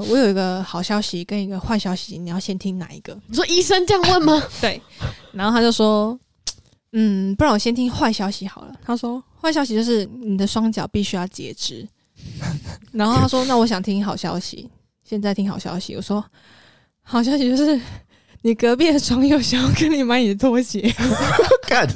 呃，我有一个好消息跟一个坏消息，你要先听哪一个？你说医生这样问吗？对，然后他就说，嗯，不然我先听坏消息好了。他说坏消息就是你的双脚必须要截肢。然后他说，那我想听好消息，现在听好消息。我说好消息就是你隔壁的床友想要跟你买你的拖鞋，干。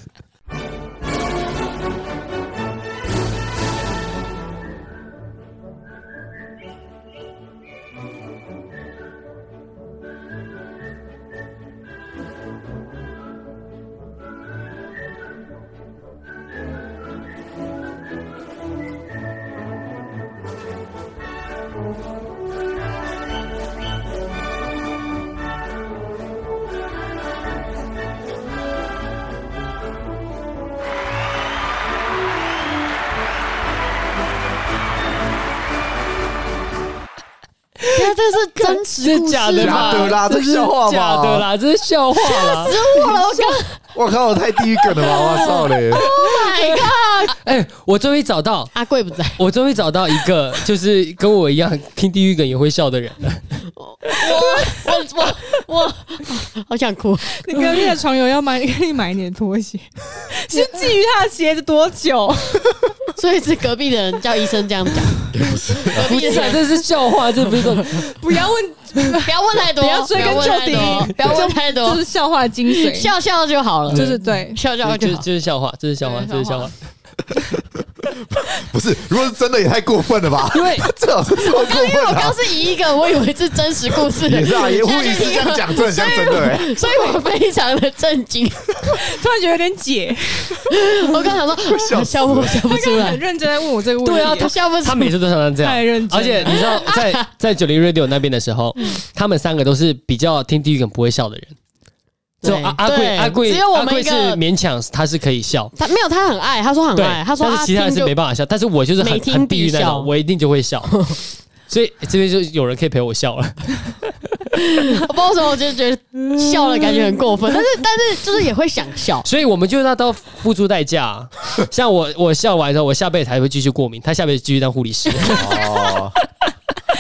实故事，假的啦，这是笑话吗？假的啦，这是笑话啦。吓死我了！我刚，我靠，我太地狱梗了吧！我操嘞！Oh my god！哎、欸，我终于找到阿贵不在，我终于找到一个就是跟我一样听地狱梗也会笑的人了。我我我我好想哭！你隔壁的床友要买给你买一点拖鞋，是觊觎他的鞋子多久？所以是隔壁的人叫医生这样讲，不是，不是，这是笑话，这不是说不要问，不要问太多，不要追根究底，不要问太多，这是笑话的精髓，笑笑就好了，就是对，笑笑就好，就是笑话，这是笑话，这是笑话。不是，如果是真的也太过分了吧？因为 这老师说过分，因为我刚是以一个我以为是真实故事的，也是啊，也护理师这样讲，真的像真的哎，所以我非常的震惊，突然觉得有点解。我刚想说笑笑不笑不出来，很认真在问我这个问题。对啊，他笑不出来，他每次都常常这样，太认真。而且你知道，在在九零 Radio 那边的时候，他们三个都是比较听地狱梗不会笑的人。就阿阿贵阿贵，只有我们阿贵是勉强，他是可以笑。他没有，他很爱，他说很爱，他说但是其他人是没办法笑。但是我就是很很地狱那种，我一定就会笑。所以这边就有人可以陪我笑了。我不知道为什么，我就觉得笑了感觉很过分，但是 但是就是也会想笑。所以我们就是要都付出代价。像我我笑完之后，我下辈子还会继续过敏，他下辈子继续当护理师。哦。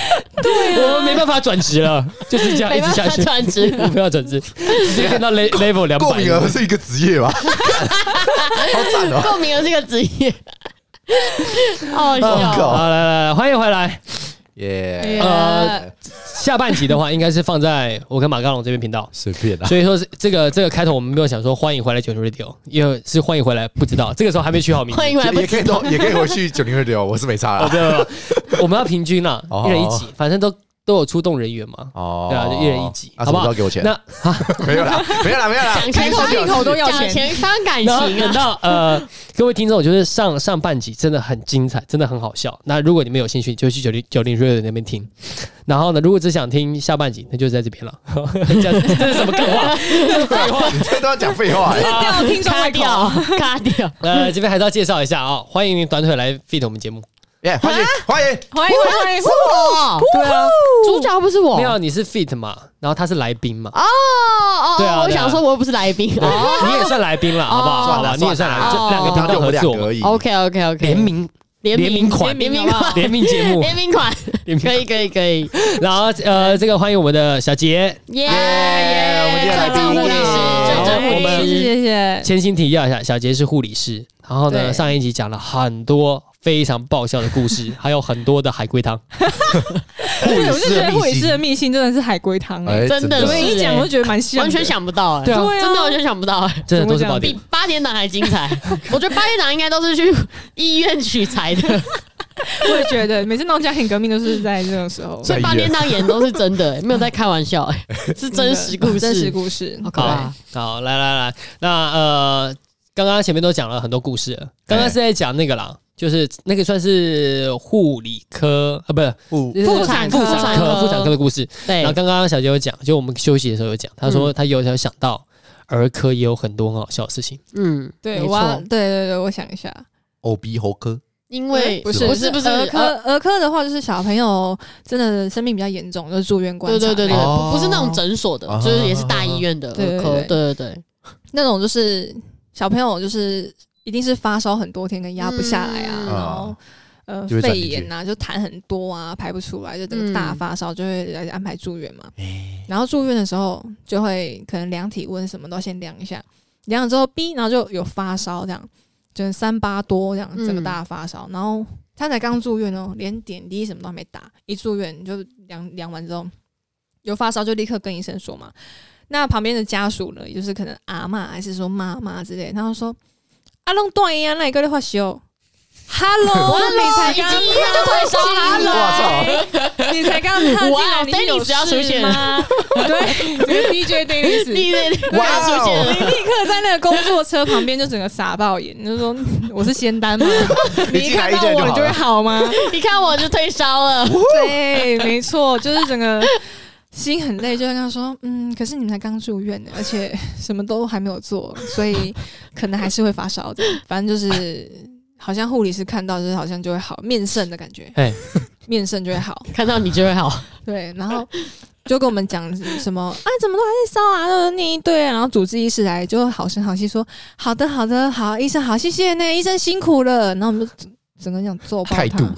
对、啊，我们没办法转职了，就是这样一直下去。转职，我不要转职，直接变到 level 两百。共鸣儿是一个职业吧？好惨哦！共鸣儿是一个职业。好笑。好，来来来，欢迎回来。耶。呃，下半集的话，应该是放在我跟马刚龙这边频道。随便的。所以说，这个这个开头我们没有想说欢迎回来九零 Radio，因为是欢迎回来，不知道这个时候还没取好名字。欢迎回来，也可以都也可以回去九零 Radio，我是没差了。对对我们要平均了，一人一集，反正都都有出动人员嘛。哦，对啊，就一人一集，好不好？给我钱。那 没有啦，没有啦，没有啦，开口闭口都要钱，钱伤感情。等到呃，各位听众，我觉得上上半集真的很精彩，真的很好笑。那如果你们有兴趣，就去九零九零 Radio 那边听。然后呢，如果只想听下半集，那就在这边了。这这是什么梗话？废话，你这都要讲废话。掉听众会掉，卡掉。呃，这边还是要介绍一下啊，欢迎短腿来 feat 我们节目。耶！欢迎欢迎。欢迎欢迎！是我，对啊，主角不是我，没有，你是 feat 嘛，然后他是来宾嘛。哦哦，对啊，我想说我又不是来宾，你也算来宾了，好不好？好吧，你也算来宾，就两个频道合作而已。OK OK OK，联名联名款，联名款，联名节目，联名款，可以可以可以。然后呃，这个欢迎我们的小杰，耶耶，我们今天来宾护理师，正护理师，谢谢。先行提要一下，小杰是护理师，然后呢，上一集讲了很多。非常爆笑的故事，还有很多的海龟汤。对，我就觉得护理师的秘辛真的是海龟汤哎，真的，所以一讲我就觉得蛮像，完全想不到哎，对啊，真的完全想不到哎，真的都是比八点档还精彩。我觉得八点档应该都是去医院取材的。我也觉得，每次闹家庭革命都是在这种时候，所以八点档演都是真的，没有在开玩笑哎，是真实故事，真实故事。好。好，来来来，那呃，刚刚前面都讲了很多故事了，刚刚是在讲那个啦。就是那个算是护理科啊，不是妇妇产科、妇产科、妇产科的故事。对，然后刚刚小杰有讲，就我们休息的时候有讲，他说他有时候想到儿科也有很多很好笑的事情。嗯，对，我对对对，我想一下，耳鼻喉科，因为不是不是不是儿科，儿科的话就是小朋友真的生病比较严重，就是住院观察。对对对对，不是那种诊所的，就是也是大医院的儿科。对对对，那种就是小朋友就是。一定是发烧很多天，跟压不下来啊，然后呃肺炎啊，就痰很多啊，排不出来，就这个大发烧，就会来安排住院嘛。然后住院的时候就会可能量体温什么都要先量一下，量了之后 B，然后就有发烧这样，就是三八多这样，这个大发烧。然后他才刚住院哦，连点滴什么都还没打，一住院就量量完之后有发烧就立刻跟医生说嘛。那旁边的家属呢，也就是可能阿妈还是说妈妈之类，他就说阿龙断呀，那你个在发烧？Hello，你才刚已经医院就退烧，Hello，你才刚踏进来，你有事吗？对，这个 DJ Dennis，你你哇出现了你立刻在那个工作车旁边就整个傻爆眼，你就说我是仙丹吗？你一看到我，你就会好吗？一看我就退烧了。对，没错，就是整个。心很累，就跟他说：“嗯，可是你们才刚住院呢，而且什么都还没有做，所以可能还是会发烧的。反正就是，好像护理师看到，就是好像就会好，面圣的感觉，哎，面圣就会好，看到你就会好。对，然后就跟我们讲什么啊，怎么都还在烧啊，就念一堆，然后主治医师来就好声好气说：好的，好的，好，医生好，谢谢那个医生辛苦了。然后我们就整个讲做态度。”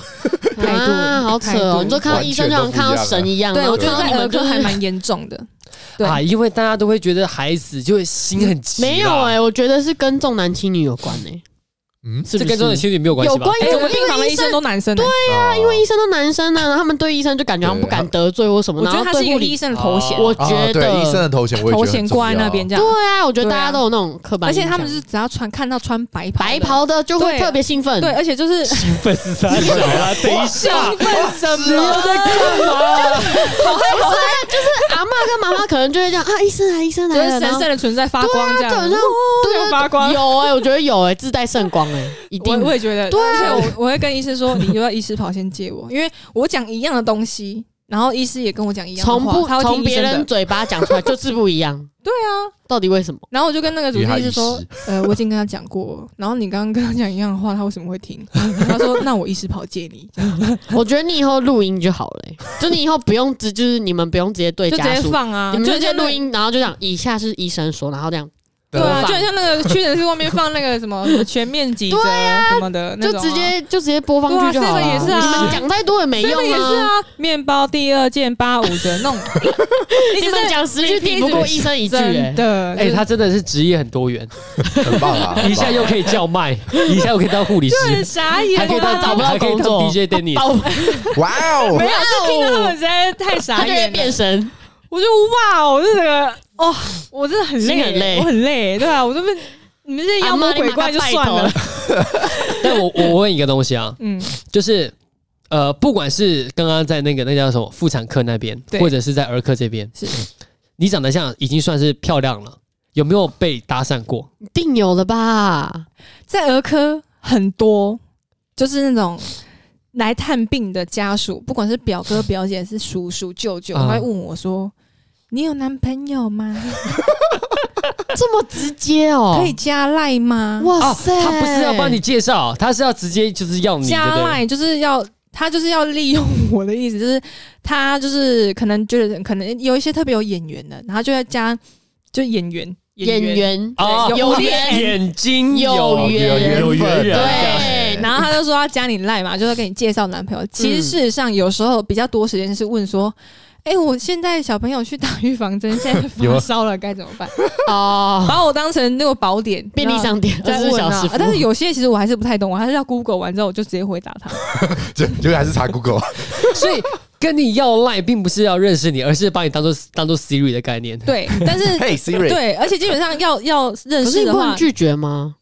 态度、啊、好扯哦！你就看到医生就像看到神一样。对，我觉得儿科还蛮严严重的。对啊，因为大家都会觉得孩子就会心很急。没有哎、欸，我觉得是跟重男轻女有关呢、欸。嗯，这跟重男轻女没有关系吧？有关，我们病房的医生都男生。对呀，因为医生都男生呢，他们对医生就感觉他们不敢得罪或什么。我觉得他是一个医生的头衔。我觉得医生的头衔，头衔挂在那边这样。对啊，我觉得大家都有那种刻板。而且他们是只要穿看到穿白白袍的就会特别兴奋。对，而且就是兴奋是啥？等一下，兴奋什么？在干嘛？好害怕！就是阿嬷跟妈妈可能就会这样啊，医生来，医生来，就是神圣的存在发光这样。对，对，发光。有哎，我觉得有哎，自带圣光哎，一定。我也觉得，对，而且我我会跟医生说，你就要医师跑先借我，因为我讲一样的东西，然后医师也跟我讲一样的话，从不从别人嘴巴讲出来就是不一样。对啊，到底为什么？然后我就跟那个主治医师说，呃，我已经跟他讲过，然后你刚刚跟他讲一样的话，他为什么会听？他说，那我医师跑借你。我觉得你以后录音就好了，就你以后不用直，就是你们不用直接对家属，就直接放啊，你们直接录音，然后就讲以下是医生说，然后这样。对啊，就很像那个屈臣氏外面放那个什么 全面几折什么的，就直接就直接播放剧就好了。也是啊，你们讲太多也没用啊。也是啊，面包第二件八五折，那种你们讲十句抵不过医生一句。真的，哎，他真的是职业很多元，很棒啊！一下又可以叫卖，一下又可以当护理师，傻眼，还可以当找不到工作 DJ Dennis。哇哦！没有，是听到他们实在太傻眼，变身。我就哇，我就这个哦，我真的很累，很累，我很累，对啊，我这边你们这些妖魔鬼怪就算了。但我我问一个东西啊，嗯，就是呃，不管是刚刚在那个那叫什么妇产科那边，或者是在儿科这边，是你长得像已经算是漂亮了，有没有被搭讪过？一定有了吧，在儿科很多，就是那种。来探病的家属，不管是表哥、表姐，是叔叔、舅舅，会问我说：“你有男朋友吗？” 这么直接哦，可以加赖吗？哇塞，他不是要帮你介绍，他是要直接就是要你加赖，就是要他就是要利用我的意思，就是他就是可能觉得可能有一些特别有眼缘的，然后就要加就演员。演员啊，有眼眼睛有缘有缘。人，对。然后他就说要加你赖嘛，就要给你介绍男朋友。其实事实上有时候比较多时间是问说，哎，我现在小朋友去打预防针，现在 发烧了该怎么办？哦，把我当成那个宝典便利商店在问啊。但是有些其实我还是不太懂，我还是要 Google 完之后我就直接回答他。就就还是查 Google。所以。跟你要赖，并不是要认识你，而是把你当做当做 Siri 的概念。对，但是 Hey Siri，对，而且基本上要要认识的话，拒绝吗？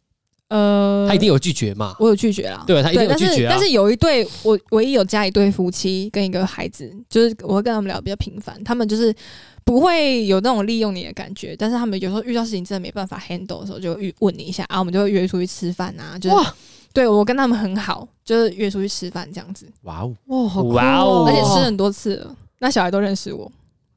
呃，他一定有拒绝嘛？我有拒绝啦，对，他一定有拒绝啊。但是有一对，我唯一有加一对夫妻跟一个孩子，就是我会跟他们聊比较频繁，他们就是不会有那种利用你的感觉，但是他们有时候遇到事情真的没办法 handle 的时候，就会问你一下啊，我们就会约出去吃饭啊，就是。对，我跟他们很好，就是约出去吃饭这样子。哇哦，哇，好酷哦！而且吃很多次了，那小孩都认识我。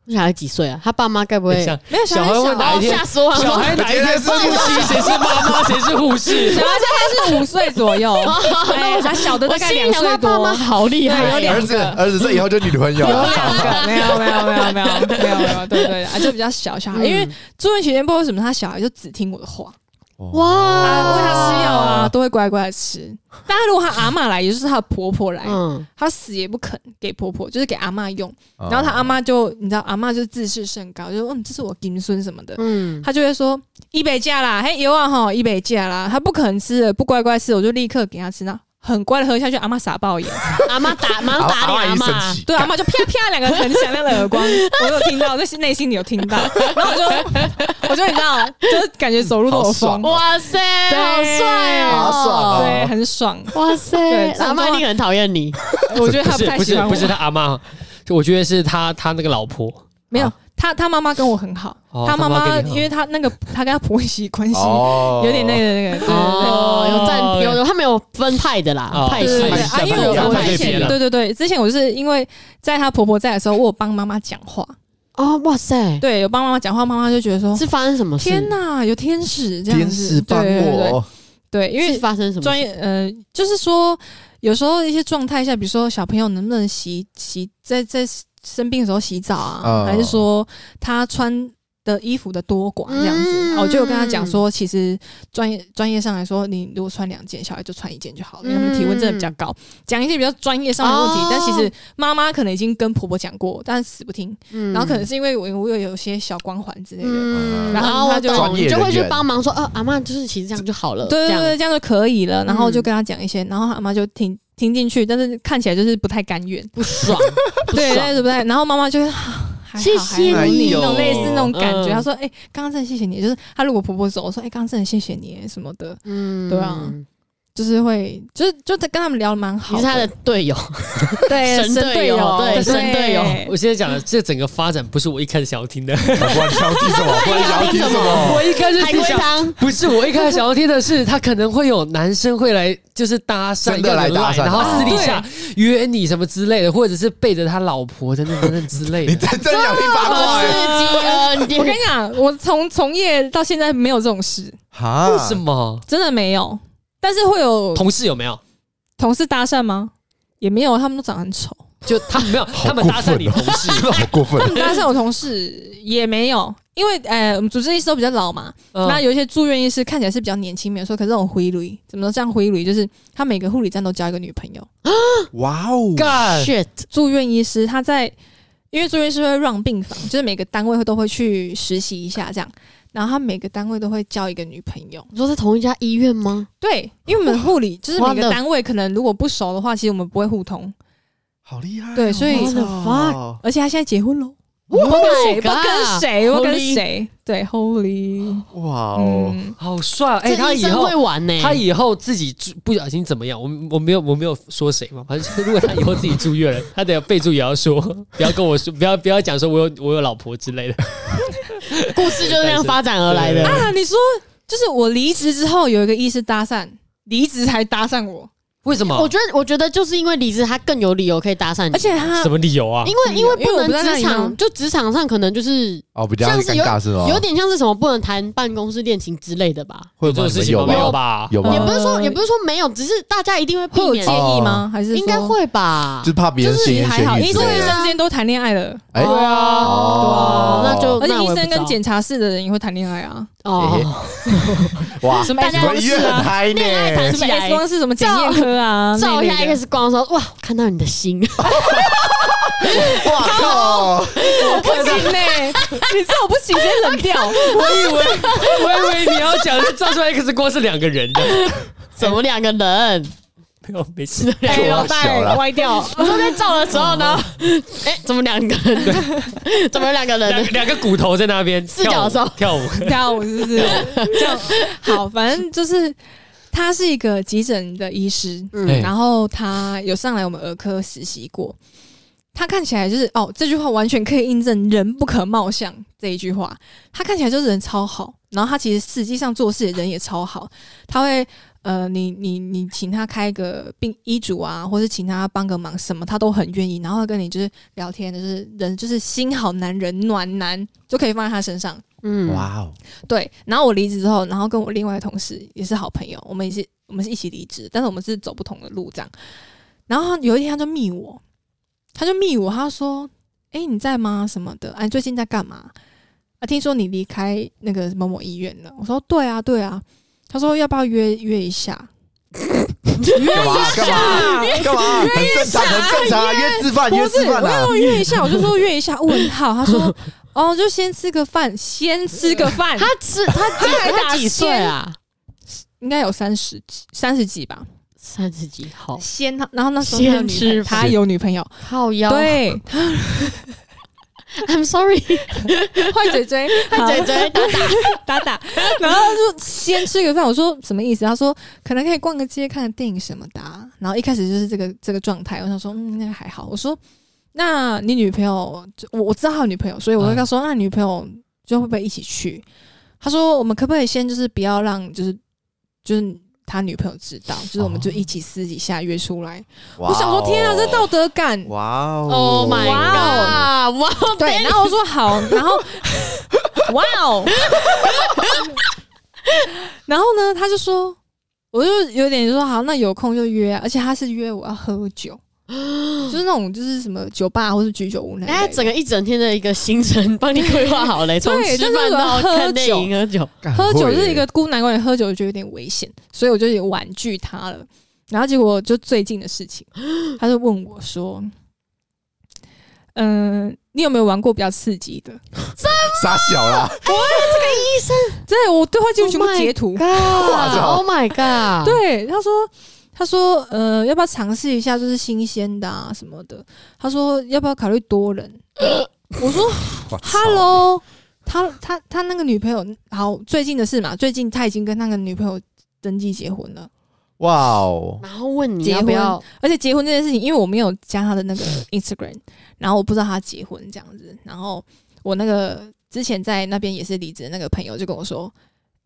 小孩几岁啊？他爸妈该不会没有小孩？会哪一天？吓死我了！小孩哪一天是护士？谁是妈妈？谁是护士？小孩现在是五岁左右，哎，他小的大概两岁多。爸妈好厉害，有两个儿子，儿子这以后就女朋友。有两个，没有，没有，没有，没有，没有，没有，对对啊，就比较小小孩，因为住院期间不知道为什么他小孩就只听我的话。哇。啊，喂他吃药啊，都会乖乖的吃。但他如果他阿嬷来，也就是她的婆婆来，嗯，他死也不肯给婆婆，就是给阿嬷用。哦然后她阿嬷就，你知道，阿嬷就自视甚高，就说嗯，这是我金孙什么的，嗯，他就会说一百价啦，嘿，有啊哈，一百价啦，她不肯吃的，不乖乖吃，我就立刻给他吃，那很乖的喝下去，阿妈傻爆眼，阿妈打，马上打脸阿妈，对，阿嬷就啪啪两个很响亮的耳光，我有听到，在内心里有听到，然后我就我就你知道，就是感觉走路都有风。好爽，哇塞，好帅好爽哦，哦对，很爽。哇塞，阿妈一定很讨厌你，我觉得他不是不太喜欢不是他阿妈，就我觉得是他他那个老婆，没有他他妈妈跟我很好，哦他妈妈他妈跟你好。因为他那个 他跟他婆媳关系哦。有点那个那个，对对对。哦，有占有有，他没有分派的啦哦，派系。对对对啊，因为我我之前对对对，之前我就是因为在她婆婆在的时候，我有帮妈妈讲话，哦，哇塞，对，有帮妈妈讲话，妈妈就觉得说，是发生什么事？天哪，有天使这样子，天使帮对对对对。我，对，因是为发生什么事？专业呃，就是说有时候一些状态下，比如说小朋友能不能洗洗在在生病的时候洗澡啊，哦。还是说他穿的衣服的多寡这样子，嗯。我就有跟他讲说，其实专业专业上来说，你如果穿两件，小孩就穿一件就好了，因为他们体温真的比较高。讲一些比较专业上的问题，哦。但其实妈妈可能已经跟婆婆讲过，但是死不听。嗯。然后可能是因为我我有有些小光环之类的。嗯，然然后我后他就，你就会去帮忙说，呃，阿妈就是其实这样就好了，对对对，这样。就可以了。然后嗯就跟他讲一些，然后阿妈就听听进去，但是看起来就是不太甘愿，不爽，对爽对对不对？然后妈妈就会。好谢谢你那种类似那种感觉。嗯她说：“哎，刚刚真的谢谢你。”就是她如果婆婆走，我说：“哎，刚刚真的谢谢你什么的。嗯对啊就是会，就是就在跟他们聊的蛮好的。你是他的队友，对神队友对神队友我现在讲的这整个发展不是我一开始想要听的，不然想要听什么？不然想要听什么？我一开始海龟是想。汤，不是，我一开始想要听的是，他可能会有男生会来，就是搭讪，真的来搭讪然后私底下约你什么之类的，或者是背着他老婆等等等等之类你的。真真想听八卦刺欸？激呃，你我跟你讲，我从从业到现在没有这种事，哈为什么？真的没有。但是会有同事有没有？同事搭讪吗？也没有，他们都长得很丑。就他们没有，他们搭讪你同事，真 的好过分他。们搭讪我同事也没有，因为呃，我们主治医师都比较老嘛，嗯那有一些住院医师看起来是比较年轻，没有说，可是这种回旅怎么说这样回旅，就是他每个护理站都交一个女朋友。哇哦，干 shit，住院医师他在，因为住院医师会让病房，就是每个单位会都会去实习一下这样，然后他每个单位都会交一个女朋友。你说在同一家医院吗？对，因为我们护理就是每个单位可能如果不熟的话，其实我们不会互通。好厉害哦！对所以而且他现在结婚了，Oh 不跟谁不跟谁，我跟谁？对，Holy，哇哦，嗯，好帅！哎、他以后会玩呢，他以后自己住不小心怎么样？我我没有我没有说谁嘛，反正就是如果他以后自己住院了，他得备注也要说，不要跟我说，不要不要讲说我有我有老婆之类的。故事就是这样发展而来的。啊，你说就是我离职之后有一个医师搭讪，离职才搭讪我，为什么？我觉得，我觉得就是因为离职，他更有理由可以搭讪你，而且他什么理由啊？因为因为不能职场，就职场上可能就是哦，比较像是有尴尬是吗？有点像是什么不能谈办公室恋情之类的吧。会这种事情？有吧没有？吧？有吗？也不是说，呃也不是说没有，只是大家一定会避免会有介，意吗？还是应该？会吧就？是怕别人就是还好，医生医。生之间都谈恋爱了，哎对啊，哦那就而且医生跟检查室的人也会谈恋爱啊，哦，哇，什么医院很嗨恋爱谈呢？什么起来 X 光是什么检验科啊，照一下 X 光说，哇，看到你的心，哇靠！我不行呢，你知道我不行，直接冷掉。我以为我以为你要讲的照出来 X 光是两个人的，怎么两个人？没有没事。哎，哇脑袋歪掉，我说在照的时候呢，哎，怎么两个人？怎么有两个人？两两个骨头在那边四脚兽跳舞，跳舞是不是？这样好，反正就是他是一个急诊的医师，嗯然后他有上来我们儿科实习过。他看起来就是哦，这句话完全可以印证“人不可貌相”这一句话。他看起来就是人超好，然后他其实实际上做事的人也超好。他会呃，你你你请他开个病医嘱啊，或是请他帮个忙，什么他都很愿意。然后跟你就是聊天，就是人就是心好男人暖男，就可以放在他身上。嗯，哇哦，对，然后我离职之后，然后跟我另外的同事也是好朋友，我们也是我们是一起离职，但是我们是走不同的路这样。然后有一天他就密我，他就密我，他说：“哎、你在吗？什么的？啊，你最近在干嘛？啊，听说你离开那个某某医院了。”我说：“对啊，对啊。”他说要不要约约一下？干嘛干嘛干嘛？很正常，很正常啊！约吃饭，约吃饭啊！约一下，我就说约一下。问号，他说哦，就先吃个饭，先吃个饭。他吃他 他他几岁啊？应该有三十几，三十几吧，三十几。好，先他，然后那时候先吃，他有女朋友，靠腰。对，I'm sorry，坏嘴嘴，坏嘴嘴，打打打打。然后就先吃个饭，我说什么意思？他说可能可以逛个街，看个电影什么的。然后一开始就是这个这个状态，我想说嗯，那个还好。我说那你女朋友，我我知道他有女朋友，所以我就跟他说，那女朋友就会不会一起去？他说我们可不可以先就是不要让就是。就是他女朋友知道，就是我们就一起私底下约出来。我想说，天啊，这道德感！哇哦，Oh my god！哇，对，然后我说好，然后 哇哦，然后呢，他就说，我就有点就说好，那有空就约，而且他是约我要喝酒。就是那种，就是什么酒吧或是居酒屋那，哎，整个一整天的一个行程帮你规划好了，从吃饭到看电影、喝酒，喝酒是一个孤男寡女，喝酒就有点危险，所以我就也婉拒他了。然后结果就最近的事情，他就问我说：“嗯、呃，你有没有玩过比较刺激的？”傻小啦！我这个医生，真的，我对话记录全部截图。Oh my god！对，他说。他说：“呃，要不要尝试一下，就是新鲜的啊什么的？”他说：“要不要考虑多人？” 我说：“Hello，他他他那个女朋友，好，最近的事嘛，最近他已经跟那个女朋友登记结婚了。”哇哦！然后问你要不要，而且结婚这件事情，因为我没有加他的那个 Instagram，然后我不知道他结婚这样子。然后我那个之前在那边也是离职的那个朋友就跟我说：“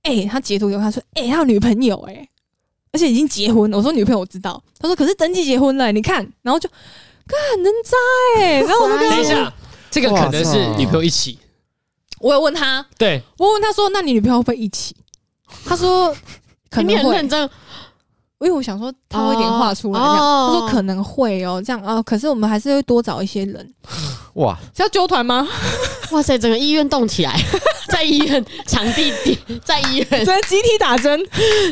哎、欸，他截图给我，他说：‘哎、欸，他有女朋友哎、欸。’”而且已经结婚了，我说女朋友我知道，他说可是登记结婚了、欸，你看，然后就，干能渣哎，然后我就跟他说，等一下，这个可能是女朋友一起，我有问他，对，我问他说，那你女朋友会不会一起？他说可能会，因为我想说他会点话出来这样，他说可能会哦，这样啊，可是我们还是会多找一些人，哇，是要揪团吗？哇塞，整个医院动起来。在医院场地点，在医院在集体打针，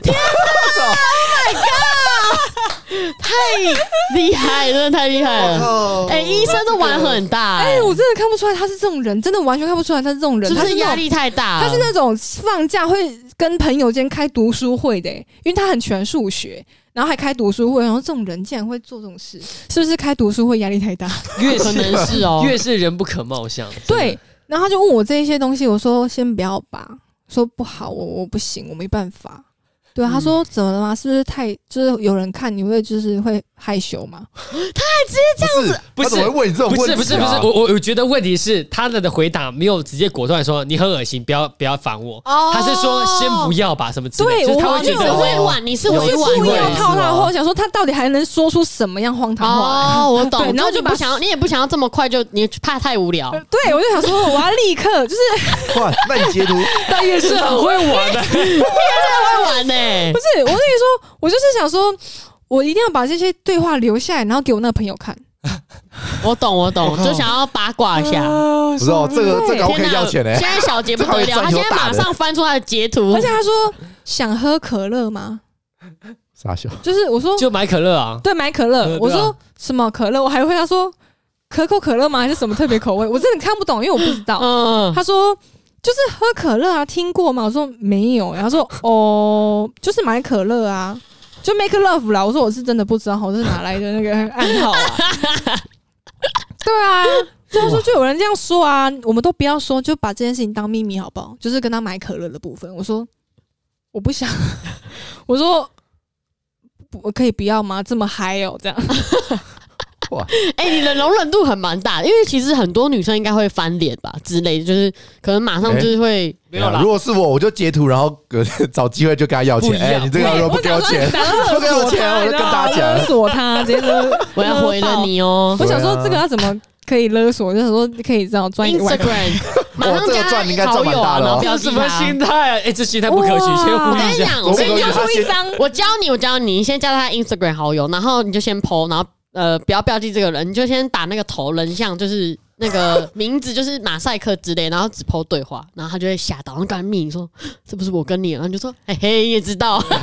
天哪！Oh my god！太厉害，真的太厉害了！哎、欸，医生都玩很大、欸，哎、欸，我真的看不出来他是这种人，真的完全看不出来他是这种人，他是压力太大。他是那种放假会跟朋友间开读书会的、欸，因为他很喜欢数学，然后还开读书会。然后这种人竟然会做这种事，是不是开读书会压力太大？越可能是哦，越是人不可貌相。对。然后他就问我这一些东西，我说先不要吧，说不好，我我不行，我没办法。对啊，他说怎么了吗？是不是太就是有人看你会就是会害羞吗？他还直接这样子，不是？他怎么会问你这种问题？不是不是不是，我我我觉得问题是他的的回答没有直接果断说你很恶心，不要不要烦我。他是说先不要吧，什么之类的。对，他会觉得委婉，你是委婉，故意要套他话，想说他到底还能说出什么样荒唐话？哦，我懂。然后就不想要，你也不想要这么快就你怕太无聊。对，我就想说我要立刻就是 哇，那你截图，但也是很会玩的，也是很会玩呢。不是我。跟你说，我就是想说，我一定要把这些对话留下来，然后给我那个朋友看。我懂，我懂，就想要八卦一下。不是哦，这个这个可以要钱嘞。现在小杰不得了，他现在马上翻出他的截图，而且他说想喝可乐吗？傻笑，就是我说就买可乐啊，对，买可乐。我说什么可乐？我还会他说可口可乐吗？还是什么特别口味？我真的看不懂，因为我不知道。嗯，他说。就是喝可乐啊，听过吗？我说没有，然后说哦，就是买可乐啊，就 make love 啦。我说我是真的不知道，我是哪来的那个暗号啊？对啊，他说就有人这样说啊，我们都不要说，就把这件事情当秘密好不好？就是跟他买可乐的部分，我说我不想，我说我可以不要吗？这么嗨哦，这样。哇，哎、欸，你的容忍度很蛮大的，因为其实很多女生应该会翻脸吧之类的，就是可能马上就是会、欸、没有啦。如果是我，我就截图，然后 找机会就跟他要钱。哎、欸，你这个如果不给我钱，不给我钱，我就跟大家讲，锁他，直接 我要回了你哦。我想说这个要怎么可以勒索？就是说可以这样赚 Instagram，马上加好友，然后标记他。什么心态？哎、欸，这心态不可取。先呼吁一下，我跟你讲，我先我教你，我教你，你先加他 Instagram 好友，然后你就先 po，然后。呃，不要标记这个人，你就先打那个头人像，就是那个 名字就是马赛克之类，然后只 po 对话，然后他就会吓到，然后赶紧密你说这不是我跟你，然后就说嘿嘿，你也知道 之类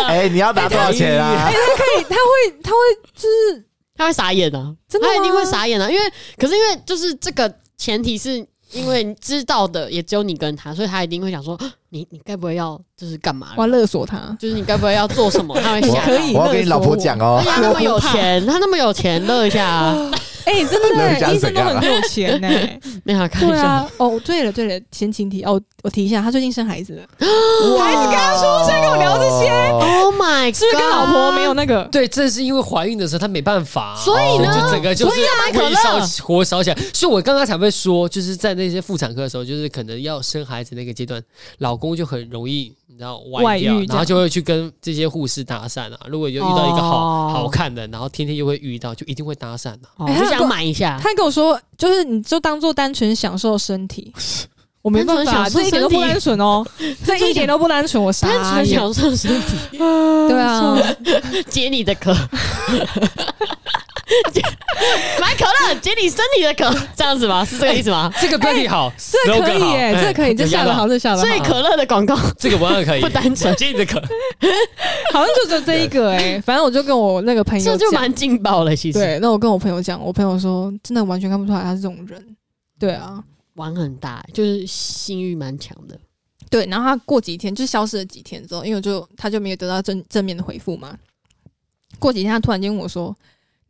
的。哎，你要打多少钱啊？哎，他可以，他会，他会，就是他会傻眼啊，真的，他一定会傻眼啊，因为可是因为就是这个前提是因为你知道的也只有你跟他，所以他一定会想说。你你该不会要就是干嘛？我要勒索他，就是你该不会要做什么？他会想可以，我要跟你老婆讲哦。他那么有钱，他那么有钱，勒一下。哎，真的，医生都很有钱呢。没好看。对啊。哦，对了对了，前情提哦，我提一下，他最近生孩子了。孩子刚刚出生，跟我聊这些。Oh my god！是不是跟老婆没有那个？对，这是因为怀孕的时候他没办法，所以呢，就整个就是火烧火烧起来。所以我刚刚才会说，就是在那些妇产科的时候，就是可能要生孩子那个阶段，老公就很容易。你知道外遇，然后就会去跟这些护士搭讪啊。如果有遇到一个好好看的，然后天天又会遇到，就一定会搭讪的。我就想买一下。他跟我说，就是你就当做单纯享受身体。我没办法，这一点都不单纯哦，这一点都不单纯。我单纯享受身体，对啊，解你的渴。买可乐解你身体的渴，这样子吗？是这个意思吗？这个标题好，这可以耶，这个可以，这下的好，这下的好。所以可乐的广告，这个不可以，不单纯解你的渴，好像就只有这一个哎。反正我就跟我那个朋友，这就蛮劲爆了。其实，对，那我跟我朋友讲，我朋友说，真的完全看不出来他是这种人。对啊，玩很大，就是性欲蛮强的。对，然后他过几天就消失了几天之后，因为就他就没有得到正正面的回复嘛。过几天他突然间跟我说。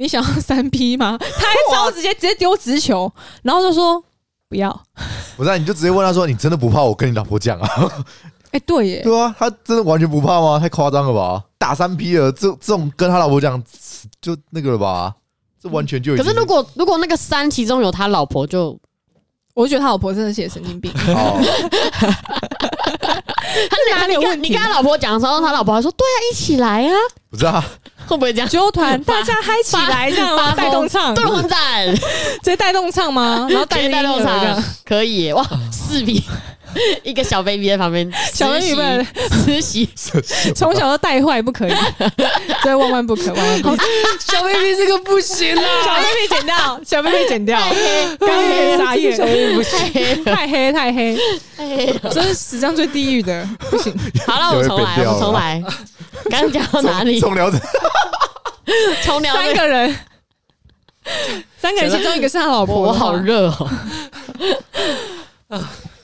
你想要三 P 吗？他还找我直接直接丢直球，然后就说不要。不是，你就直接问他说：“你真的不怕我跟你老婆讲啊？” 哎，对耶，对啊，他真的完全不怕吗？太夸张了吧！打三 P 了，这这种跟他老婆讲就那个了吧？这完全就……可是如果如果那个三其中有他老婆，就我就觉得他老婆真的是神经病。他是哪里有问题？你跟他老婆讲的时候，他老婆还说：“对啊，一起来啊。”不知道会不会这样？揪团 大家嗨起来，这样吗？带动唱，对混战，直接带动唱吗？然后带带动唱，可以哇！四比 一个小 baby 在旁边，小 baby 实习，从小都带坏不可以，对，万万不可，万万不可。小 baby 这个不行了，小 baby 剪掉，小 baby 剪掉，刚黑傻眼，小 baby 不行，太黑太黑，这是史上最地狱的，不行。好了，我重来，我重来。刚讲到哪里？重聊的，重聊三个人，三个人其中一个是他老婆，我好热哦。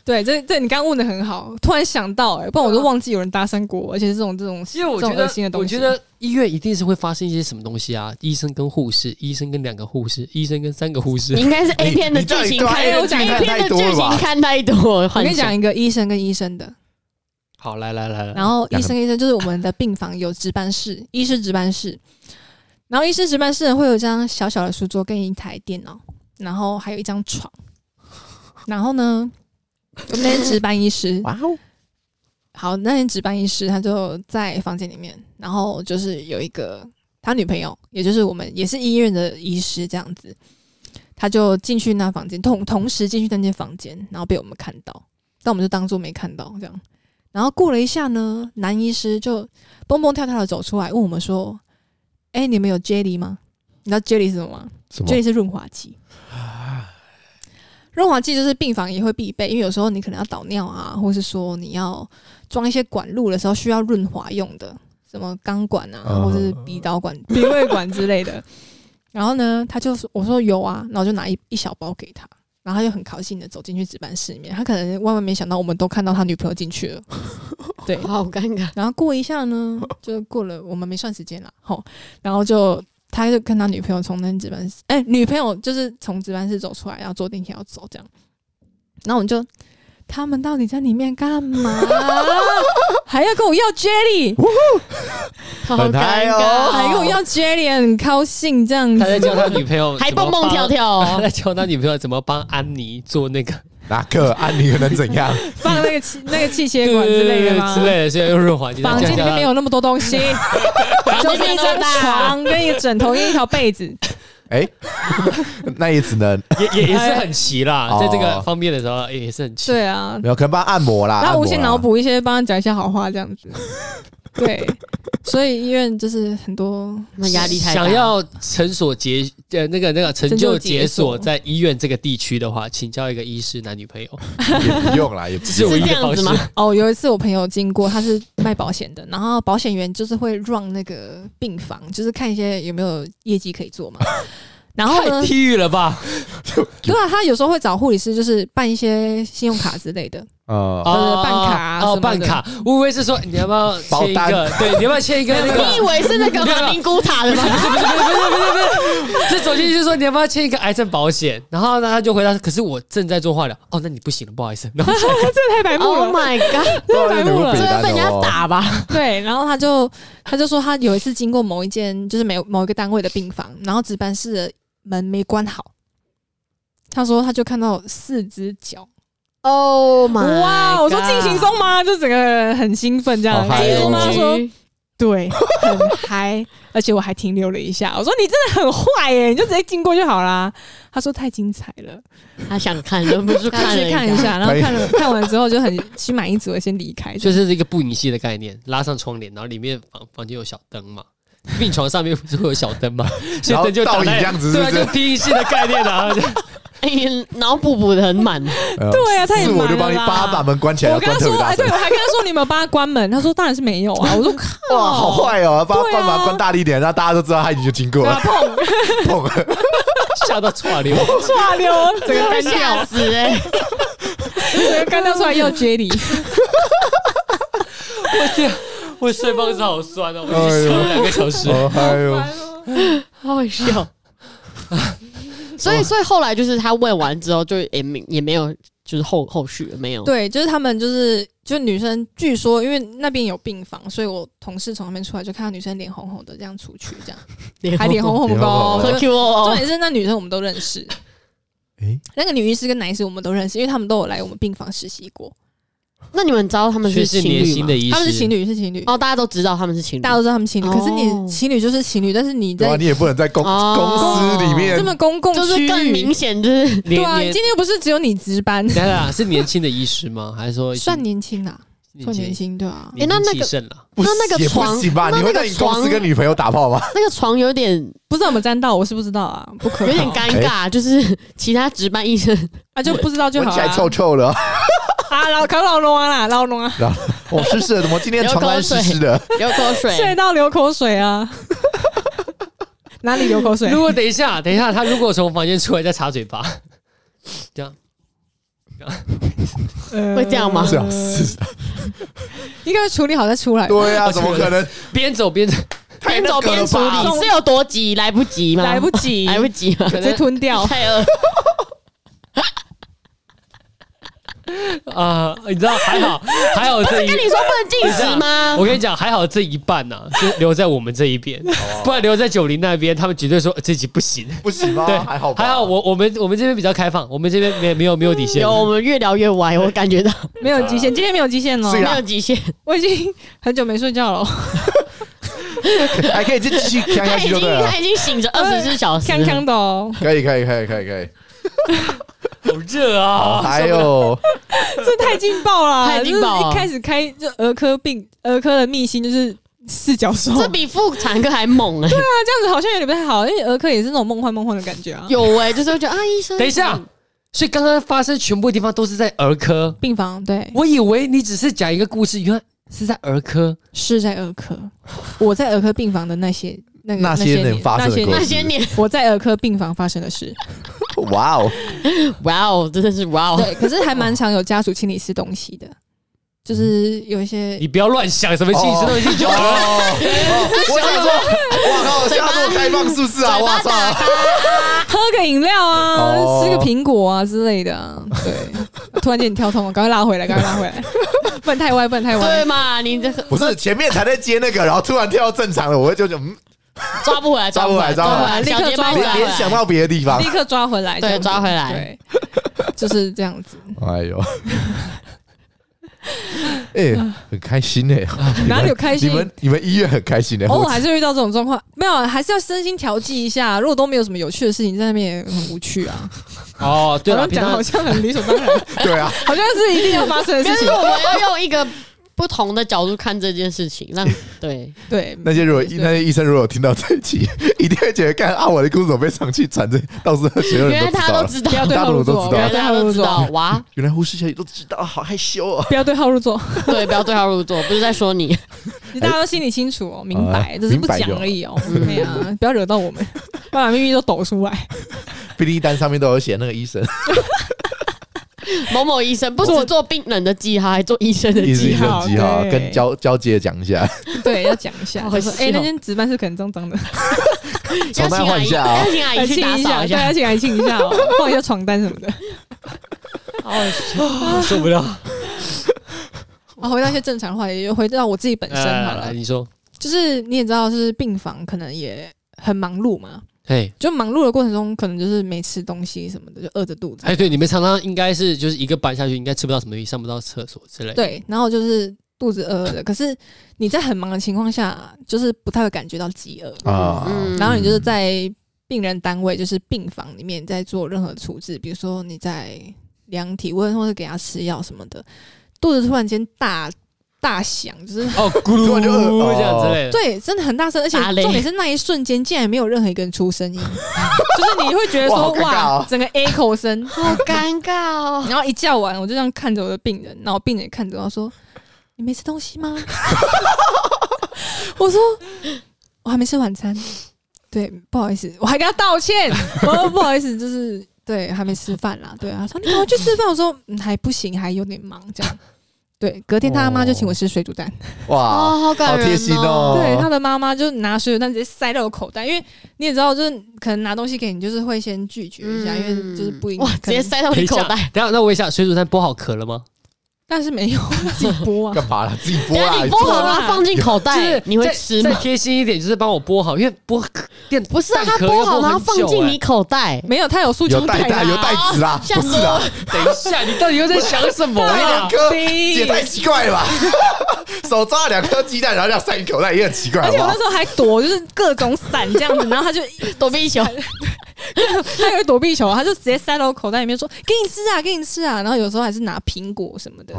对，这这你刚刚问的很好，突然想到，哎，不然我都忘记有人搭讪过，而且是这种这种，因为我觉得，我觉得医院一定是会发生一些什么东西啊，医生跟护士，医生跟两个护士，医生跟三个护士，应该是 A 片的剧情看，我讲 A 片的剧情看太多。我跟你讲一个医生跟医生的。好，来来来，然后医生医生就是我们的病房有值班室，医师值班室，然后医师值班室会有一张小小的书桌跟一台电脑，然后还有一张床，然后呢，我们那天值班医师，哇哦，好，那天值班医师他就在房间里面，然后就是有一个他女朋友，也就是我们也是医院的医师这样子，他就进去那房间，同同时进去那间房间，然后被我们看到，但我们就当做没看到这样。然后过了一下呢，男医师就蹦蹦跳跳的走出来，问我们说：“哎、欸，你们有 jelly 吗？你知道 jelly 是什么吗？？jelly 是润滑剂。润滑剂就是病房也会必备，因为有时候你可能要导尿啊，或是说你要装一些管路的时候需要润滑用的，什么钢管啊，或者是鼻导管、鼻胃管之类的。然后呢，他就说：“我说有啊。”然后就拿一一小包给他。然后他就很高兴的走进去值班室里面，他可能万万没想到，我们都看到他女朋友进去了，对，好尴尬。然后过一下呢，就过了，我们没算时间了，吼，然后就他就跟他女朋友从那值班室，哎，女朋友就是从值班室走出来，然后坐电梯要走这样，然后我们就。他们到底在里面干嘛？还要跟我要 jelly，好尴尬！还跟我要 jelly，很高兴这样子。他在教他女朋友，还蹦蹦跳跳。他在教他女朋友怎么帮安妮做那个哪个？安妮可能怎样？放那个气 那个气血管之类的吗？之类的，现在又润滑剂。房间里面没有那么多东西，就是一张床跟一个枕头跟一条被子。哎，欸、那也只能也也也是很齐啦，在这个方面的时候也是很齐。对啊，没有可能帮他按摩啦，然后无限脑补一些，帮他讲一些好话这样子。对，所以医院就是很多那压力太大。想要成所结呃那个那个成就解锁在医院这个地区的话，请交一个医师男女朋友，也不用啦，也不是我一个方式是这样子吗。哦，有一次我朋友经过，他是卖保险的，然后保险员就是会 run 那个病房，就是看一些有没有业绩可以做嘛。然后呢太，地狱了吧？对啊，他有时候会找护理师，就是办一些信用卡之类的。啊，对对办卡哦，办卡。我以为是说你要不要 签一个？对，你要不要签一个那个？你以为是那个马林古塔的吗？不是不是不是不是不是不是，是走进去就说你要不要签一个癌症保险？然后呢，他就回答，可是我正在做化疗。哦，那你不行了，不好意思。然后这太白目 Oh 了。my god！对啊，你们这被人家哦，打吧？对，然后他就他就说他有一次经过某一间就是某某一个单位的病房，然后值班室的门没关好，他说他就看到四只脚。Oh my！哇！我说进行中吗？就整个人很兴奋这样。进行中吗？他说对，很嗨，而且我还停留了一下。我说你真的很坏耶，你就直接经过就好啦。他说太精彩了，他想看，忍不住他看了去看一下，然 后看了看完之后就很心满意足的先离开。就是这个不隐戏的概念，拉上窗帘，然后里面房房间有小灯嘛，病床上面不是会有小灯嘛，所以灯就打倒影在这样子是对就不隐戏的概念啊。哎，你脑补补的很满，对啊，太是满了我就帮你把他把门关起来，我跟他说，哎，关特别大声对，我。还跟他说你有没有帮他关门？他说当然是没有啊。我说 靠，哇，好坏哦！帮他对啊关门关大力一点，让大家都知道他已经就经过了。碰 砰！吓到串流，唰溜，整个干吓掉，死哎！整个干掉出来又接你。我天，我睡方子好酸哦，我已经睡了两个小时。哦，还有好好笑。所以，所以后来就是他问完之后，就也没也没有，就是后后续了没有。对，就是他们就是就女生，据说因为那边有病房，所以我同事从那边出来就看到女生脸红红的这样出去，这样 还脸红红的哦。重哦。点是那女生我们都认识，诶，那个女医师跟男医师我们都认识，因为他们都有来我们病房实习过。那你们知道他们是是情侣吗？他们是情侣，是情侣，哦，大家都知道他们是情侣，大家都知道他们情侣。可是哦你情侣就是情侣，但是你在你也不能在公哦。公司里面这么公共就是区域更明，显，就是对啊，今天又不是只有你值班，是年轻的医师吗？还是说算年轻啊，算年轻，对啊。诶那那个那那个床行吧？那那个你会在你公司跟女朋友打炮吗？那个床有点不知道有没有沾到，我是不知道啊，不可有点尴尬，就是其他值班医生。啊，就不知道就好起来臭臭的，啊，老考老龙啊啦，老龙啊，然后我湿湿的，怎么今天床单湿湿的？流口水睡水，到流口水啊，哪里流口水如？果等一下，等一下，他如果从房间出来再擦嘴巴，这样呃会这样吗是啊，是啊，应该会处理好再出来。对啊，怎么可能？边走边边走边处理，是有多急？来不及吗？来不及，来不及吗？直接吞掉。太饿，啊、你知道还好 还好这一跟你说不能进食吗我？跟你讲，还好这一半呢、啊，就留在我们这一边，不然留在九零那边，他们绝对说、呃这集不行。不行吗？对，还好，还好我我们我们这边比较开放，我们这边没没有没有底线。有，我们越聊越歪，我感觉到没有极限，今天没有极限哦。没啊有极限，我已经很久没睡觉了，还可以继续看下他已经去就对了他。已经醒着二十四小时了，锵锵的哦，可以，可以，可以，可以，可以。好热啊！还有，这太劲爆了！太劲爆了就是一开始开就儿科病，儿科的秘辛就是四脚兽，这比妇产科还猛哎！那这样子好像有点不太好，因为儿科也是那种梦幻梦幻的感觉啊。有哎，就是会觉得啊，医生，等一下，所以刚刚发生全部地方都是在儿科，病房对，我以为你只是讲一个故事，原来是在儿科。是在儿科，我在儿科病房的那些那个那些年年发生的那些那些年，我在儿科病房发生的事，哇哦，哇哦，真的是哇哦！对，可是还蛮常有家属请你吃东西的，就是有一些你不要乱想什么性吃东西就好了，我想说，哇靠，现在这么开放是不是啊？哇操！喝个饮料啊，哦吃个苹果啊之类的啊。对，突然间你跳通了，赶快拉回来，赶快拉回来，不能太歪，不能太歪对歪。嘛？你这不是前面才在接那个，然后突然跳到正常了，我会就就嗯，抓不回来，抓不回来抓不回来立刻抓回来。想到别的地方。立。刻抓回来，对抓回来。对，就是这样子。哎呦，哎，很开心哎，哪里有开心？你们你们医院很开心哎，偶尔我还是遇到这种状况，没有，还是要身心调剂一下。如果都没有什么有趣的事情，在那边也很无趣啊。哦，对讲好像很理所当然，对啊，好像是一定要发生的事情。但是。我们要用一个不同的角度看这件事情，让 对。对那些如果对。那些医生如果有听到这一期，一定会觉得，干啊，我的故事怎么被长期传着，到时候所有原来人都知道了。大家都知道。不，要对大陆号入座，都知道。原来大家都知道，哇，原来护士小姐都知道，好害羞哦。不要对号入座，对，不要对号入座，不是在说你，大家都心里清楚哦，明白，啊只是不讲而已哦。对呀，不要惹到我们，把秘密都抖出来。病历单上面都有写那个医生，某某医生不只做病人的记号，还做医生的记号。生记号，对。跟交交接讲一下，对，要讲一下，好就说哎，那间值班室可能脏脏的，床单换一下哦要请阿姨去一下，对，扫一下要。请来清一下哦，换一下床单什么的。好好笑受不了。啊，回到一些正常的话题，也回到我自己本身好了，来你说，就是你也知道，就是病房可能也很忙碌嘛，嘿，就忙碌的过程中，可能就是没吃东西什么的，就饿着肚子。哎，对，你们常常应该是就是一个班下去，应该吃不到什么东西，上不到厕所之类的。对，然后就是肚子饿饿的，可是你在很忙的情况下，就是不太会感觉到饥饿。啊嗯然后你就是在病人单位，就是病房里面在做任何处置，比如说你在量体温或者给他吃药什么的，肚子突然间大大响，就是哦，咕噜突然就饿这样之类的。对，真的很大声，而且重点是那一瞬间竟然没有任何一个人出声音，就是你会觉得说哇整个 echo 声，好尴尬哦。然后一叫完，我就这样看着我的病人，然后病人也看着我说：“你没吃东西吗？”我说：“我还没吃晚餐。”对，不好意思，我还跟他道歉。我说：“不好意思，就是对，还没吃饭啦。”对啊，他说：“你赶快去吃饭。”我说：“嗯，还不行，还有点忙。”这样。对，隔天他妈就请我吃水煮蛋。哇，哦，好感人好贴心哦对，他的妈妈就拿水煮蛋直接塞到我口袋，因为你也知道，就是可能拿东西给你，就是会先拒绝一下，因为就是不一定哇，直接塞到你口袋。等一下，那我问一下，水煮蛋剥好壳了吗？但是没有自己剥啊。干嘛了？自己等剥啊！你剥好啦了放进口就袋是，你会再再吃吗？贴心一点，就是帮我剥好，因为剥电不是啊，蛋壳要他剥好然放进你口袋。没有，他有塑胶有袋袋有袋子啦，吓死不是啊，等一下，你到底又在想什么 两？颗对也太奇怪了吧！手抓了两颗鸡蛋，然后这样塞你口袋，也很奇怪，好不好而且我那？时候还躲，就是各种闪这样子，然后他就躲避球，他有躲避球，他就直接塞到我口袋里面说：“给你吃啊，给你吃啊。”然后有时候还是拿苹果什么的，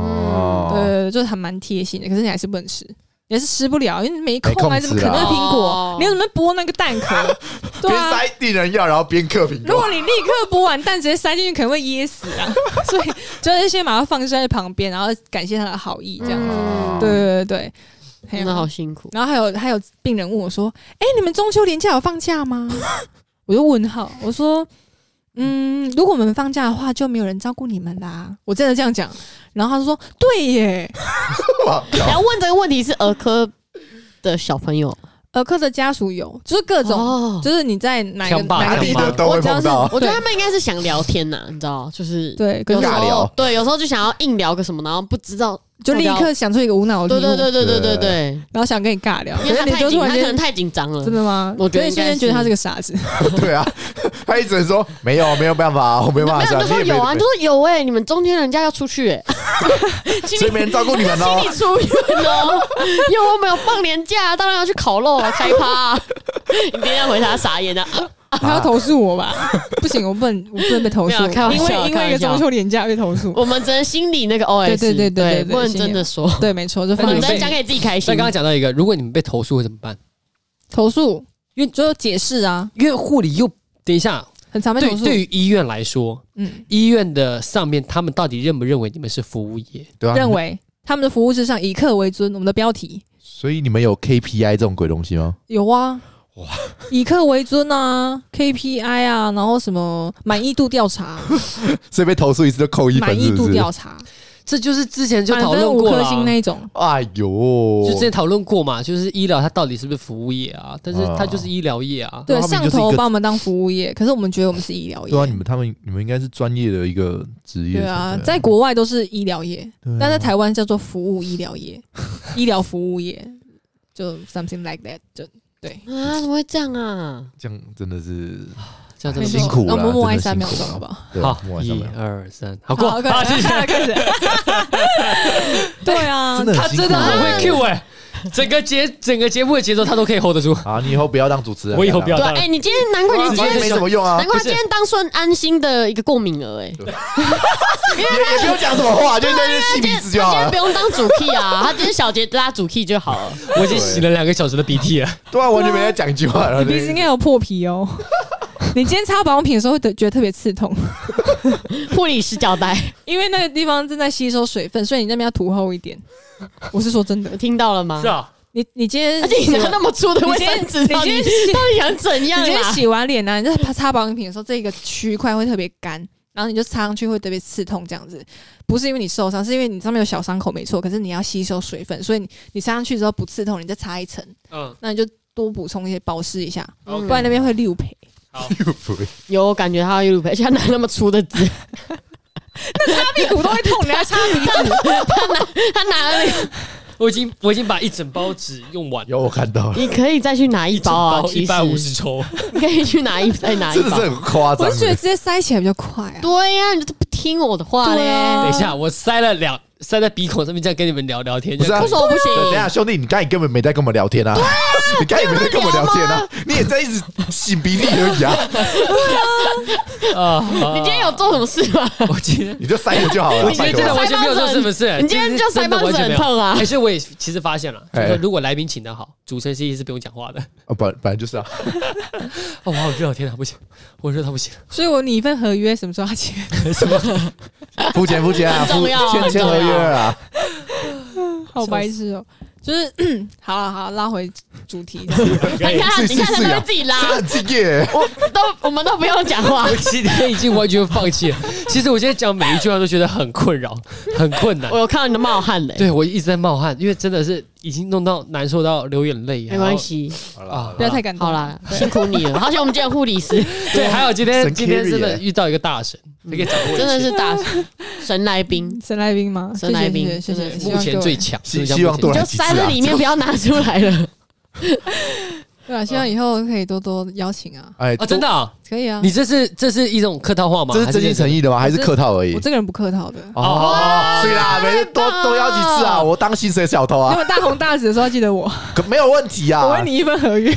对，对就是还蛮贴心的。可是你还是不能吃，你还是吃不了，因为没空啊，没空怎么啃那个苹哦果？你要怎么剥那个蛋壳？对塞病人药，然后边嗑苹果如果。你立刻剥完蛋直接塞进去，可能会噎死啊！所以就是先把它放在旁边，然后感谢他的好意，这样子。嗯对对对对，真的好辛苦。然后还有还有病人问我说：“哎、你们中秋连假有放假吗？” 我就问号，我说：“嗯，如果我们放假的话，就没有人照顾你们啦。”我真的这样讲，然后他就说：“对耶，哇 然后问这个问题是儿科的小朋友，儿科的家属有，就是各种，哦。就是你在哪个强霸哪个地方。霸都会我只要是碰到。我觉得他们应该是想聊天呐，你知道，就是对，跟有时尬聊。候对，有时候就想要硬聊个什么，然后不知道，就立刻想出一个无脑的对对对对对对对，然后想跟你尬聊，因为他可是你太紧，他可能太紧张了，真的吗？我觉得所以瞬间觉得他是个傻子。对啊，他一直说没有没有办法，我没办法下，没有，你就说有啊，你就说有哎，你们中间人家要出去哎，所以没人照顾你们哦。心理。出院哦，有我没有放年假，当然要去烤肉啊，开趴啊，你今天回答傻眼啊，他要投诉我吧？不行，我不能，我不能被投没有诉，开玩笑因为因为一个开玩笑中秋连假被投诉。我们只能心里那个 OS，对对对对对对不能真的说，对，没错，就我放你被们只能讲给自己开那心。刚刚讲到一个，如果你们被投诉会怎么办？投诉，因为就解释啊，因为护理又等一下，很常被投对对。于医院来说，嗯，医院的上面他们到底认不认为你们是服务业？对啊，认为他们的服务至上，以客为尊。我们的标题所以你们有 KPI 这种鬼东西吗？有啊，以客为尊啊，KPI 啊，然后什么满意度调查，所以被投诉一次就扣一分，满意度？调查，这就是之前就满讨论分五颗过了啊，星那一种。哎呦，就之前讨论过嘛，就是医疗它到底是不是服务业啊？但是它就是医疗业啊。对，上头把我们当服务业，可是我们觉得我们是医疗业对啊，你。们他们你们应该是专业的一个职业。对啊，在国外都是医疗业，啊但在台湾叫做服务医疗业，医疗服务业，就 something like that，就对。啊，怎么会这样啊？这样真的是 这样真的辛苦了那我们默哀三秒钟好不好？好，一二三，好过，好，好，谢谢。开始。对啊，他真的很会 Q 哎，整个节整个节目的节奏他都可以 hold 得住。啊，你以后不要当主持人，我以后不要对啊，哎，你今天难怪你今天没什么用啊难，怪他今天当算安心的一个过敏儿哎。也也 不用讲什么话，就在那吸鼻子就好了今天不。用当主 key 啊，他今天小杰拉主 key 就好了。我已经洗了两个小时的鼻涕了。对啊，完全没在讲一句话了。你鼻子应该有破皮哦。你今天擦保养品的时候会觉得特别刺痛，护理师交代，因为那个地方正在吸收水分，所以你那边要涂厚一点。我是说真的，听到了吗？是啊，你你今天而且你拿那么粗的卫生纸，你到底今天到底想怎样你今天？洗完脸呢，你在擦保养品的时候，这个区块会特别干，然后你就擦上去会特别刺痛，这样子不是因为你受伤，是因为你上面有小伤口，没错。可是你要吸收水分，所以你你擦上去之后不刺痛，你再擦一层，嗯，那你就多补充一些保湿一下，嗯不然那边会溜皮。好，有我感觉他有而且他拿那么粗的纸，擦屁股都会痛，你还擦鼻子？他拿了那个，我已经我已经把一整包纸用完了，有我看到了，你可以再去拿一包啊，其一百五十抽。你可以去拿一再拿一包真的是。很夸张我是觉得欸。直接塞起来比较快啊。对呀、你就不听我的话嘞。啊等一下，我塞了两塞在鼻孔上面，这样跟你们聊聊天。不是啊为什么不行？等一下，兄弟，你刚才根本没在跟我们聊天啊！你刚才也没在跟我们聊天啊！你也在一直擤鼻涕而已啊！啊，你今天有做什么事吗？我今天。你就塞着就好了。我今天真的完全没有做什么事，你今天就真的完全没有腮帮子很痛啊还是我也其实发现了，就哎是说如果来宾请的好，主持人是一直不用讲话的。哦，本本来就是啊，哦，我好热，天啊，不行，我热到不行。所以我拟一份合约什么时候要签？什么？付钱付钱啊，付 很重要签签合约啊！好白痴哦、就是好了 好啦拉回主题，你看你看他都是是啊会自己拉，真的很敬业。我都我们都不用讲话我。今天已经完全放弃了。其实我今天讲每一句话都觉得很困扰，很困难我。有看到你的冒汗嘞，对我一直在冒汗，因为真的是已经弄到难受到流眼泪。没关系，好啊了，不要太感动。好，啦，辛苦你了。好像我们今天有护理师 对，还有今天今天真的遇到一个大神，那个掌握一切真的是大神来宾，神来宾吗？神来宾目前最强，希望多就塞在里面，不要拿出来了。对啊，希望以后可以多多邀请啊，哎啊，真的啊，可以啊。你这是这是一种客套话吗？这是真心诚意的吗？还是客套而已我？这个人不客套的，哦，所以啦，每次多多邀几次啊！我当薪水小偷啊，那么大红大紫的时候要记得我，可没有问题啊。我问你一份合约。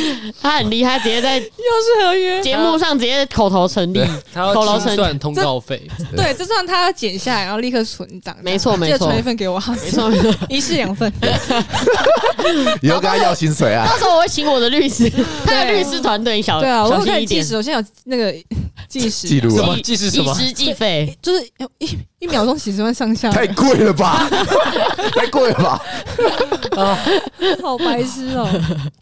他很厉害，直接在又是合约，节目上直接口头成立。他要口头成立算通告费，对，这算他要剪下来，然后立刻存档。没错没错记得存一份给我，没错没错，一式两份。以后跟他要薪水啊。到时候我会请我的律师，他的律师团队小对啊，我小心一点，有可以计时，我现在有那个计时记录啊计时什么？以时计费。就是要一一秒钟几十万上下，太贵了吧，太贵了吧！好白痴哦。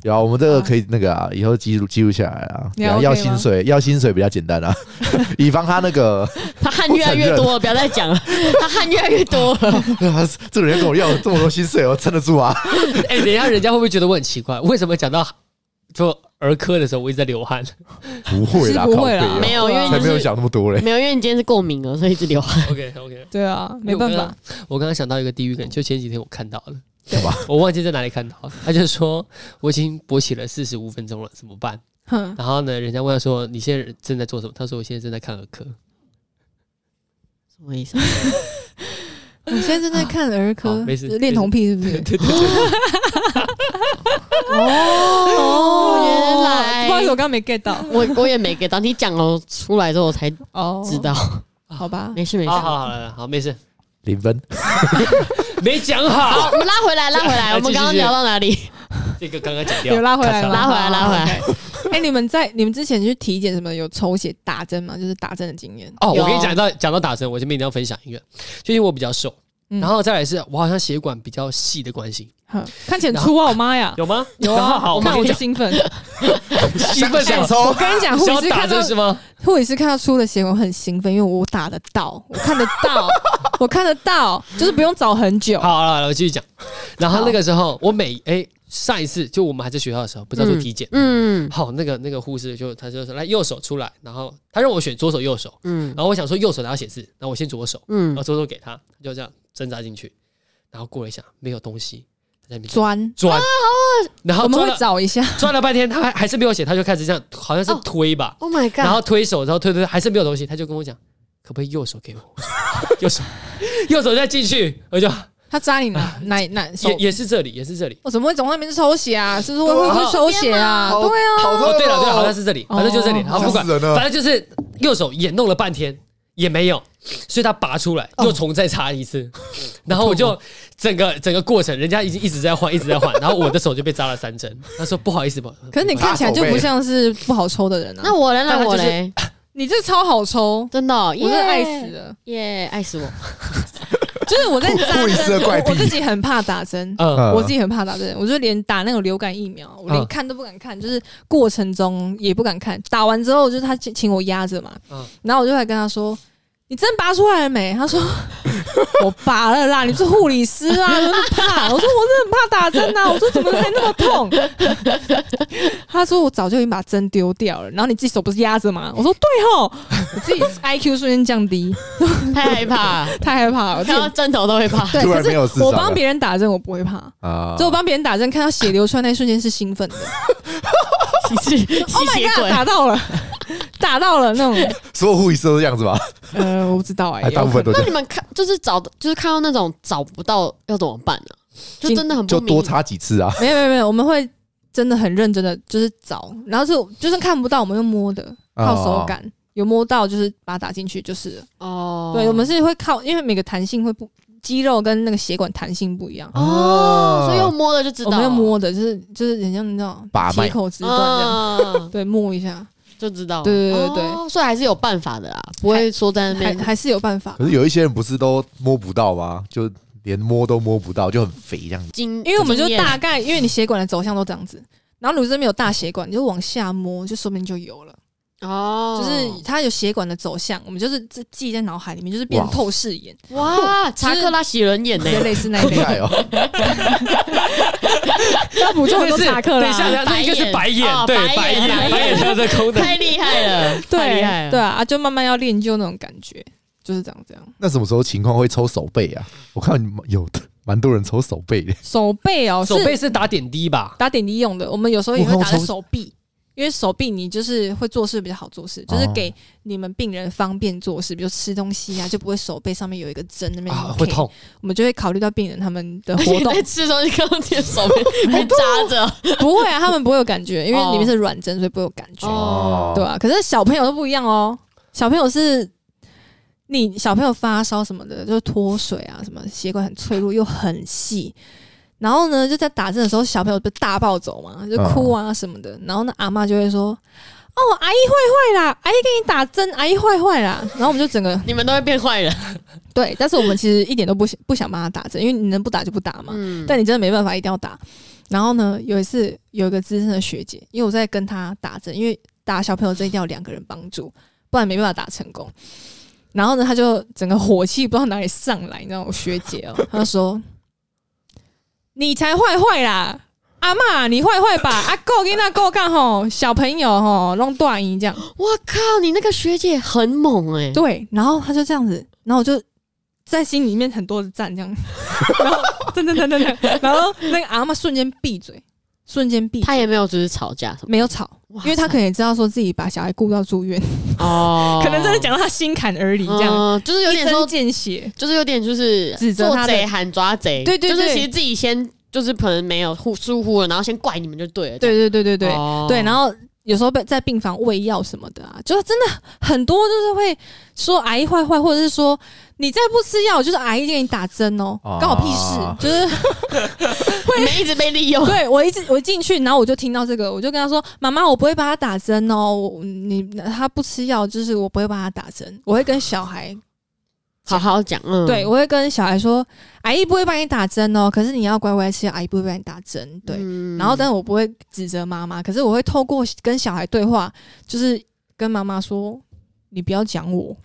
有啊，我们这个可以那个啊，以后记录记录下来啊。你还要薪水，要薪水比较简单啊，以防他那个他汗越来越多了，不要再讲了。他汗越来越多了，这个人跟我要这么多薪水，我撑得住啊？哎，等一下，人家会不会觉得我很奇怪？为什么讲到就儿科的时候，我一直在流汗 不会啦，不会啦没有，因为才没有想那么多嘞。没有，因为你今天是过敏了，所以一直流汗。OK OK，对啊，没办法。我刚刚想到一个地狱梗，就前几天我看到了，对吧？我忘记在哪里看到了。他就说我已经勃起了四十五分钟了，怎么办？哼，然后呢，人家问他说你现在正在做什么？他说我现在正在看儿科。什么意思？我现在正在看儿科，好没事恋童癖是不是？对对对，哦，好意思，我刚刚没 get 到。我我也没 get 到，你讲了出来之后我才哦，知道。好吧，没事没事。好好好了，好没事，零分，没讲好，我们拉回来，拉回来。我们刚刚聊到哪里？这个刚刚讲掉，有拉回来吗？拉回来拉回来哎，你们在你们之前去体检什么有抽血打针吗？就是打针的经验。哦，我有跟你讲到讲到打针，我这边一定要分享一个，就因为我比较瘦，嗯然后再来是我好像血管比较细的关系，哼看起来很粗啊！我妈呀，有吗？有啊，好，我看我就兴奋。兴奋？想抽我跟你讲，护想要打理师看到针是吗？护理师看到粗的血管我很兴奋，因为我打得到，我看得到，我看得到，就是不用找很久。好，好了，我继续讲。然后那个时候，我每哎上一次就我们还在学校的时候，不知道做体检，嗯。好，那个那个护士就他就说来右手出来，然后他让我选左手右手，嗯。然后我想说右手然后写字，然后我先左手，嗯。然嗯后左手给他，他就这样挣扎进去，然后过了一下没有东西，他在那边钻，钻，然后我们找一下。钻了半天，他还还是没有写，他就开始这样，好像是推吧，，Oh my god！然后推手，然后推推推，还是没有东西，他就跟我讲，可不可以右手给我？右手 右手再进去，我就他扎你哪哪哪手也？也是这里，也是这里。我怎么会总那边是抽血啊？是不是会会抽血啊？好对啊，哦，对了对了，好像是这里，反正就这里，哦然后不管反正就是右手也弄了半天也没有，所以他拔出来又重再插一次，然后我就整个整个过程，人家已经一直在换，一直在换，然后我的手就被扎了三针。他说不好意思，不好意思，可是你看起来就不像是不好抽的人啊。那我来，那我但他就是嘞，你这超好抽，真的哦，我真的爱死耶了。耶，爱死我！就是我在扎护理师的怪针，我我自己很怕打针。嗯，我自己很怕打针，我就连打那种流感疫苗，我连嗯看都不敢看，就是过程中也不敢看。打完之后，就是他请请我压着嘛，嗯然后我就来跟他说：“你针拔出来了没？”他说：“我拔了啦，你是护理师啊，怎么怕？”我说：“我是很怕打针啊。”我说：“怎么会那么痛？” 他说：“我早就已经把针丢掉了，然后你自己手不是压着吗？”我说：“对吼，我自己 IQ 瞬间降低，太害怕，太害怕了。看到针头都会怕。对，突然可是我帮别人打针，我不会怕。啊就我帮别人打针，看到血流出来那一瞬间是兴奋的。吸吸 Oh 血 my god！鬼，打到了，打到了那种。所有护理师都这样子吧？呃，我不知道哎、还大部分都这样那你们看，就是找，就是看到那种找不到要怎么办呢？就真的很不就多插几次啊。没有没有没有，我们会真的很认真的就是找，然后就就算看不到，我们用摸的，靠手感，有摸到就是把它打进去就是了。哦。对，我们是会靠，因为每个弹性会不，肌肉跟那个血管弹性不一样。哦，所以用摸的就知道，我们用摸的，就是就是人家那种把脉铁口直断这样，嗯，对，摸一下，就知道。对对对对哦所以还是有办法的啦，不会说在那边。还还是有办法。可是有一些人不是都摸不到吗？就连摸都摸不到，就很肥这样子。经因为我们就大概，因为你血管的走向都这样子，然后如果这边有大血管，你就往下摸，就说明就有了。哦，就是它有血管的走向，我们就是这记在脑海里面，就是变透视眼，哇，查克拉洗人眼呢就，类似那一类。好厉害哦！要补充很多 是查克等一下，拉，那应该是白眼哦，对，白白眼白眼眼，白眼它的。太厉害了，太对厉害了。对啊，啊就慢慢要练就那种感觉，就是这样这样。那什么时候情况会抽手背啊？我看有的蛮多人抽手背的。手背哦，手背是是打点滴吧？打点滴用的，我们有时候也会打在手臂。因为手臂你就是会做事比较好做事，就是给你们病人方便做事，比如吃东西啊，就不会手背上面有一个针那边啊，会痛。我们就会考虑到病人他们的活动。在，吃东西，看到自己的手被被 扎着，不会啊，他们不会有感觉，因为里面是软针，所以不会有感觉，哦。对啊，可是小朋友都不一样哦，小朋友是你小朋友发烧什么的，就是脱水啊，什么血管很脆弱又很细，然后呢，就在打针的时候，小朋友不是大暴走嘛，就哭啊什么的，然后那阿妈就会说。哦，阿姨坏坏啦！阿姨给你打针，阿姨坏坏啦。然后我们就整个 你们都会变坏人。对，但是我们其实一点都不想不想帮他打针，因为你能不打就不打嘛。嗯，但你真的没办法，一定要打。然后呢，有一次有一个资深的学姐，因为我在跟她打针，因为打小朋友针一定要两个人帮助，不然没办法打成功。然后呢，她就整个火气不知道哪里上来，你知道我学姐哦、喔，她就说：“你才坏坏啦，阿嬷你坏坏吧？阿够跟那够干吼，小朋友吼弄断音这样。”我靠，你那个学姐很猛哎、对，然后他就这样子，然后我就在心里面很多的赞这样，然后等等等等等，然后那个阿嬷瞬间闭嘴，瞬间闭，他也没有就是吵架什么没有吵，因为他可能也知道说自己把小孩顾到住院，哦，可能真的讲到他心坎儿里这样，嗯就是有点一针说，见血，就是有点就是指责他的贼喊抓贼，对对对。就是其实自己先就是可能没有疏疏忽了，然后先怪你们就对了，对对对对对、哦。对，然后。有时候被在病房喂药什么的啊，就是真的很多就是会说阿姨坏坏，或者是说你再不吃药，就是阿姨给你打针哦，啊。关我屁事，就是 你们一直被利用，对我一直我一进去，然后我就听到这个，我就跟他说：“妈妈，我不会帮他打针哦，我你他不吃药，就是我不会帮他打针，我会跟小孩，好好讲，嗯，对我会跟小孩说，阿姨不会帮你打针哦，可是你要乖乖吃药，阿姨不会帮你打针，对。嗯然后，但是我不会指责妈妈，可是我会透过跟小孩对话，就是跟妈妈说，你不要讲我，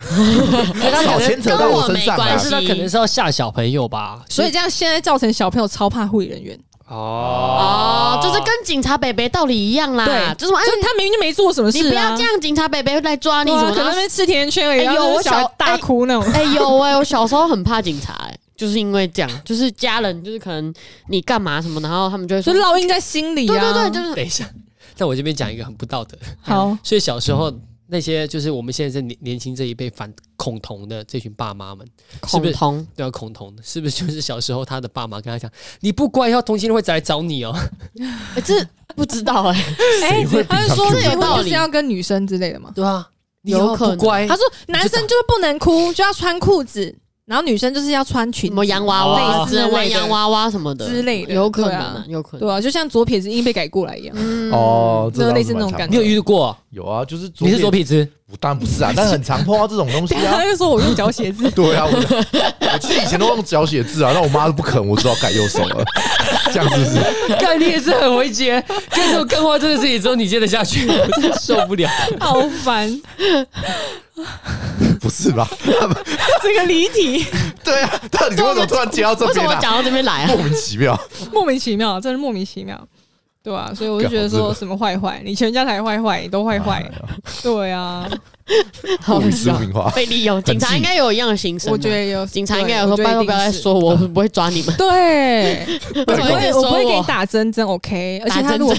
少牵扯到我身上啊跟我没关！系但是他可能是要吓小朋友吧？所以这样现在造成小朋友超怕护理人员，哦哦，就是跟警察北北道理一样啦，对就是哎就他明明就没做什么事、啊，你不要这样，警察北北会来抓你对啊，什么可能在那。边吃甜甜圈而已，有我小大哭那种。哎、呦哎、我小时候很怕警察、哎，就是因为这样，就是家人就是可能你干嘛什么，然后他们就会说，烙印在心里啊。对对对，就是等一下，在我这边讲一个很不道德。好，所以小时候那些就是我们现在这年年轻这一辈反恐同的这群爸妈们，是不是？恐同？都要恐同。的？是不是就是小时候他的爸妈跟他讲，你不乖，以后同性恋会再来找你哦？欸 这不知道哎，他是说平常结婚就有道理。是要跟女生之类的嘛？对啊，你有可乖，他说男生就是不能哭，就要穿裤子，然后女生就是要穿裙子，什么洋娃哦娃，类似只能玩类的洋娃娃什么的之类的有可能啊，啊有可能。对啊，就像左撇子硬被改过来一样。嗯，哦，就类似那种感觉你有遇过？有啊，就是你是左撇，子？我当然不是啊，但是很常碰到这种东西啊他。就说我用脚写字，对啊，我我其实以前都用脚写字啊，但我妈都不肯，我只好改右手了。这样是不是？干你也是很会接，跟这种干话真的是也只有你接得下去，我真的受不了。好烦，不是吧？这个离题，对啊，到底为什么突然接到这边啊？为什么讲到这边来啊莫？名其妙。莫名其妙，真是莫名其妙，对啊，所以我就觉得说什么坏坏，你全家才坏坏，你都坏坏哎，对啊，莫名其妙。被利用，警察应该有一样的心声啊。我觉得有警察应该有说，对拜托不要再。说我，我不会抓你们。对，我不会，我不会给你打针针，OK。而且打针他如果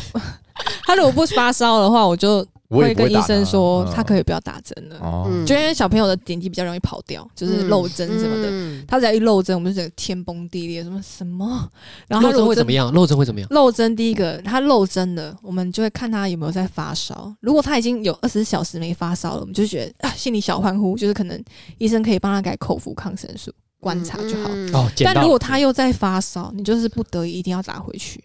他如果不发烧的话，我就我也会跟医生说他，可以不要打针了。就因为小朋友的点滴比较容易跑掉，就是漏针什么的。嗯他只要一漏针，我们就觉得天崩地裂，什么什么。然后漏针会怎么样？漏针会怎么样？漏针第一个，他漏针了，我们就会看他有没有在发烧。如果他已经有二十四小时没发烧了，我们就觉得啊，心里小欢呼，就是可能医生可以帮他改口服抗生素，观察就好。但如果他又在发烧，你就是不得已一定要打回去，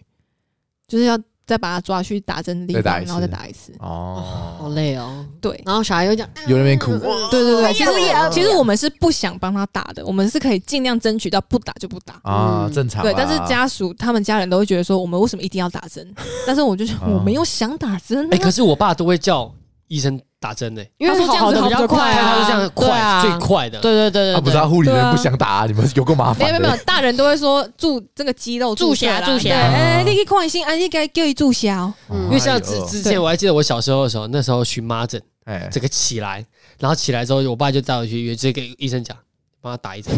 就是要再把他抓去打针的地方，然后再打一次。哦好哦，累哦。对。然后小孩又讲，有那边哭，对对对，其实呀其实我们是不想帮他打的，我们是可以尽量争取到不打就不打。啊，嗯正常啊。对，但是家属他们家人都会觉得说，我们为什么一定要打针？但是我就我没有想打针、哎，啊。可是我爸都会叫医生打针呢，因为他说这样子好快啊，他是这样快对啊。最快的。对对对啊，对，不是啊，护理人不想打啊，你们有够麻烦。没有没有没有，大人都会说注这个肌肉注销注射对，哎，你去看医生，啊，你该叫伊注射哦。嗯因为像之之前我还记得我小时候的时候，那时候荨麻疹，哎，这个起来，然后起来之后，我爸就带我去医院，直接给医生讲，帮他打一针，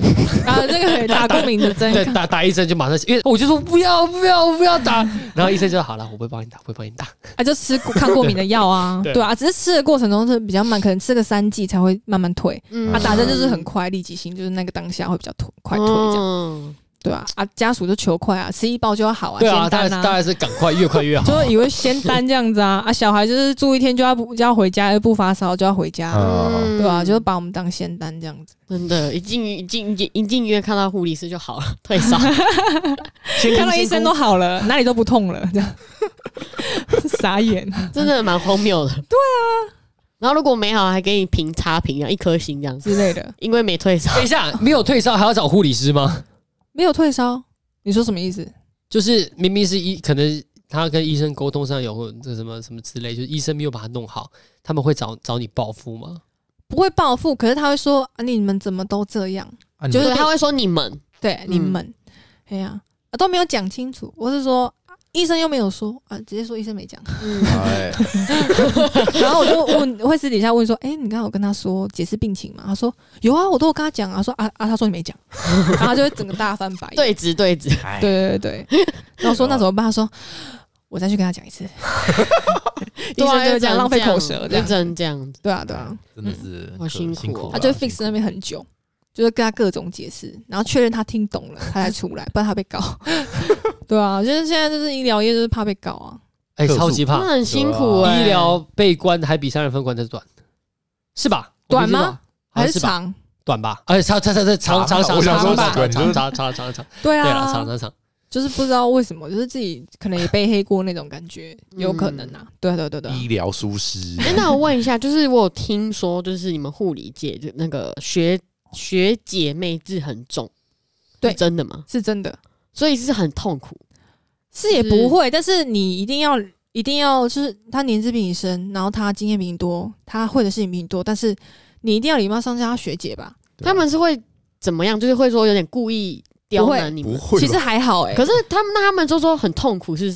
然后这个可以 打过敏的针，对，打打一针就马上，因为我就说不要不要我不要打，然后医生就好了，我不会帮你打，不会帮你打。啊，就吃抗过敏的药啊，对。对啊，只是吃的过程中是比较慢，可能吃个三剂才会慢慢退。嗯。啊，打针就是很快，立即性，就是那个当下会比较退快退这样，嗯对啊，啊，家属就求快啊，吃一包就要好啊，对啊，先单当然当然是赶快，越快越好。就以为先单这样子啊，啊，小孩就是住一天就要不就要回家，又不发烧就要回家，嗯对啊，就是把我们当先单这样子，真的，一进一进一一进医院看到护理师就好了，退烧。先 看到医生都好了，哪里都不痛了，这样傻眼。真的蛮荒谬的。对啊，然后如果没好，还给你评差评啊，一颗星这样子，之类的，因为没退烧等。一下，没有退烧还要找护理师吗？没有退烧，你说什么意思？就是明明是医，可能他跟医生沟通上有或这什么什么之类，就是医生没有把他弄好，他们会找找你报复吗？不会报复，可是他会说啊，你们怎么都这样？啊就是，他会说你们，对，你们，哎呀、啊，都没有讲清楚。我是说，啊医生又没有说啊，直接说医生没讲。嗯，哎，然后我就问，会私底下问说，哎、你刚刚有跟他说解释病情吗？他说有啊，我都有跟他讲啊。说啊啊，他说你没讲，然后他就会整个大翻白眼。对直对质，哎对对对，然后我说那怎么办？他说我再去跟他讲一次。医生就会这样浪费口舌，这样。就只能这样子。对啊对啊，真的是好辛苦哦啊他就 fix 那边很久。就是跟他各种解释，然后确认他听懂了，他才出来，不然他被告。对啊，就是现在就是医疗业就是怕被告啊。哎、超级怕，那很辛苦哎。医疗被关还比杀人分关的短，是吧？短吗还像是吧？长？短吧？而且长长长长长长长我想说长短长长长长长长，对对了，啊，长长 长。就是不知道为什么，就是自己可能也背黑锅那种感觉，嗯有可能啊。对对对对，医疗疏失。哎，那我问一下，就是我有听说，就是你们护理界就那个学学姐妹制很重，对真的吗？是真的，所以是很痛苦。是也不会，但是你一定要一定要，就是他年纪比你深，然后他经验比你多，他会的事情比你多，但是你一定要礼貌上叫他学姐吧。他们是会怎么样？就是会说有点故意刁难你们。不会，其实还好哎、可是他们那他们就说很痛苦是，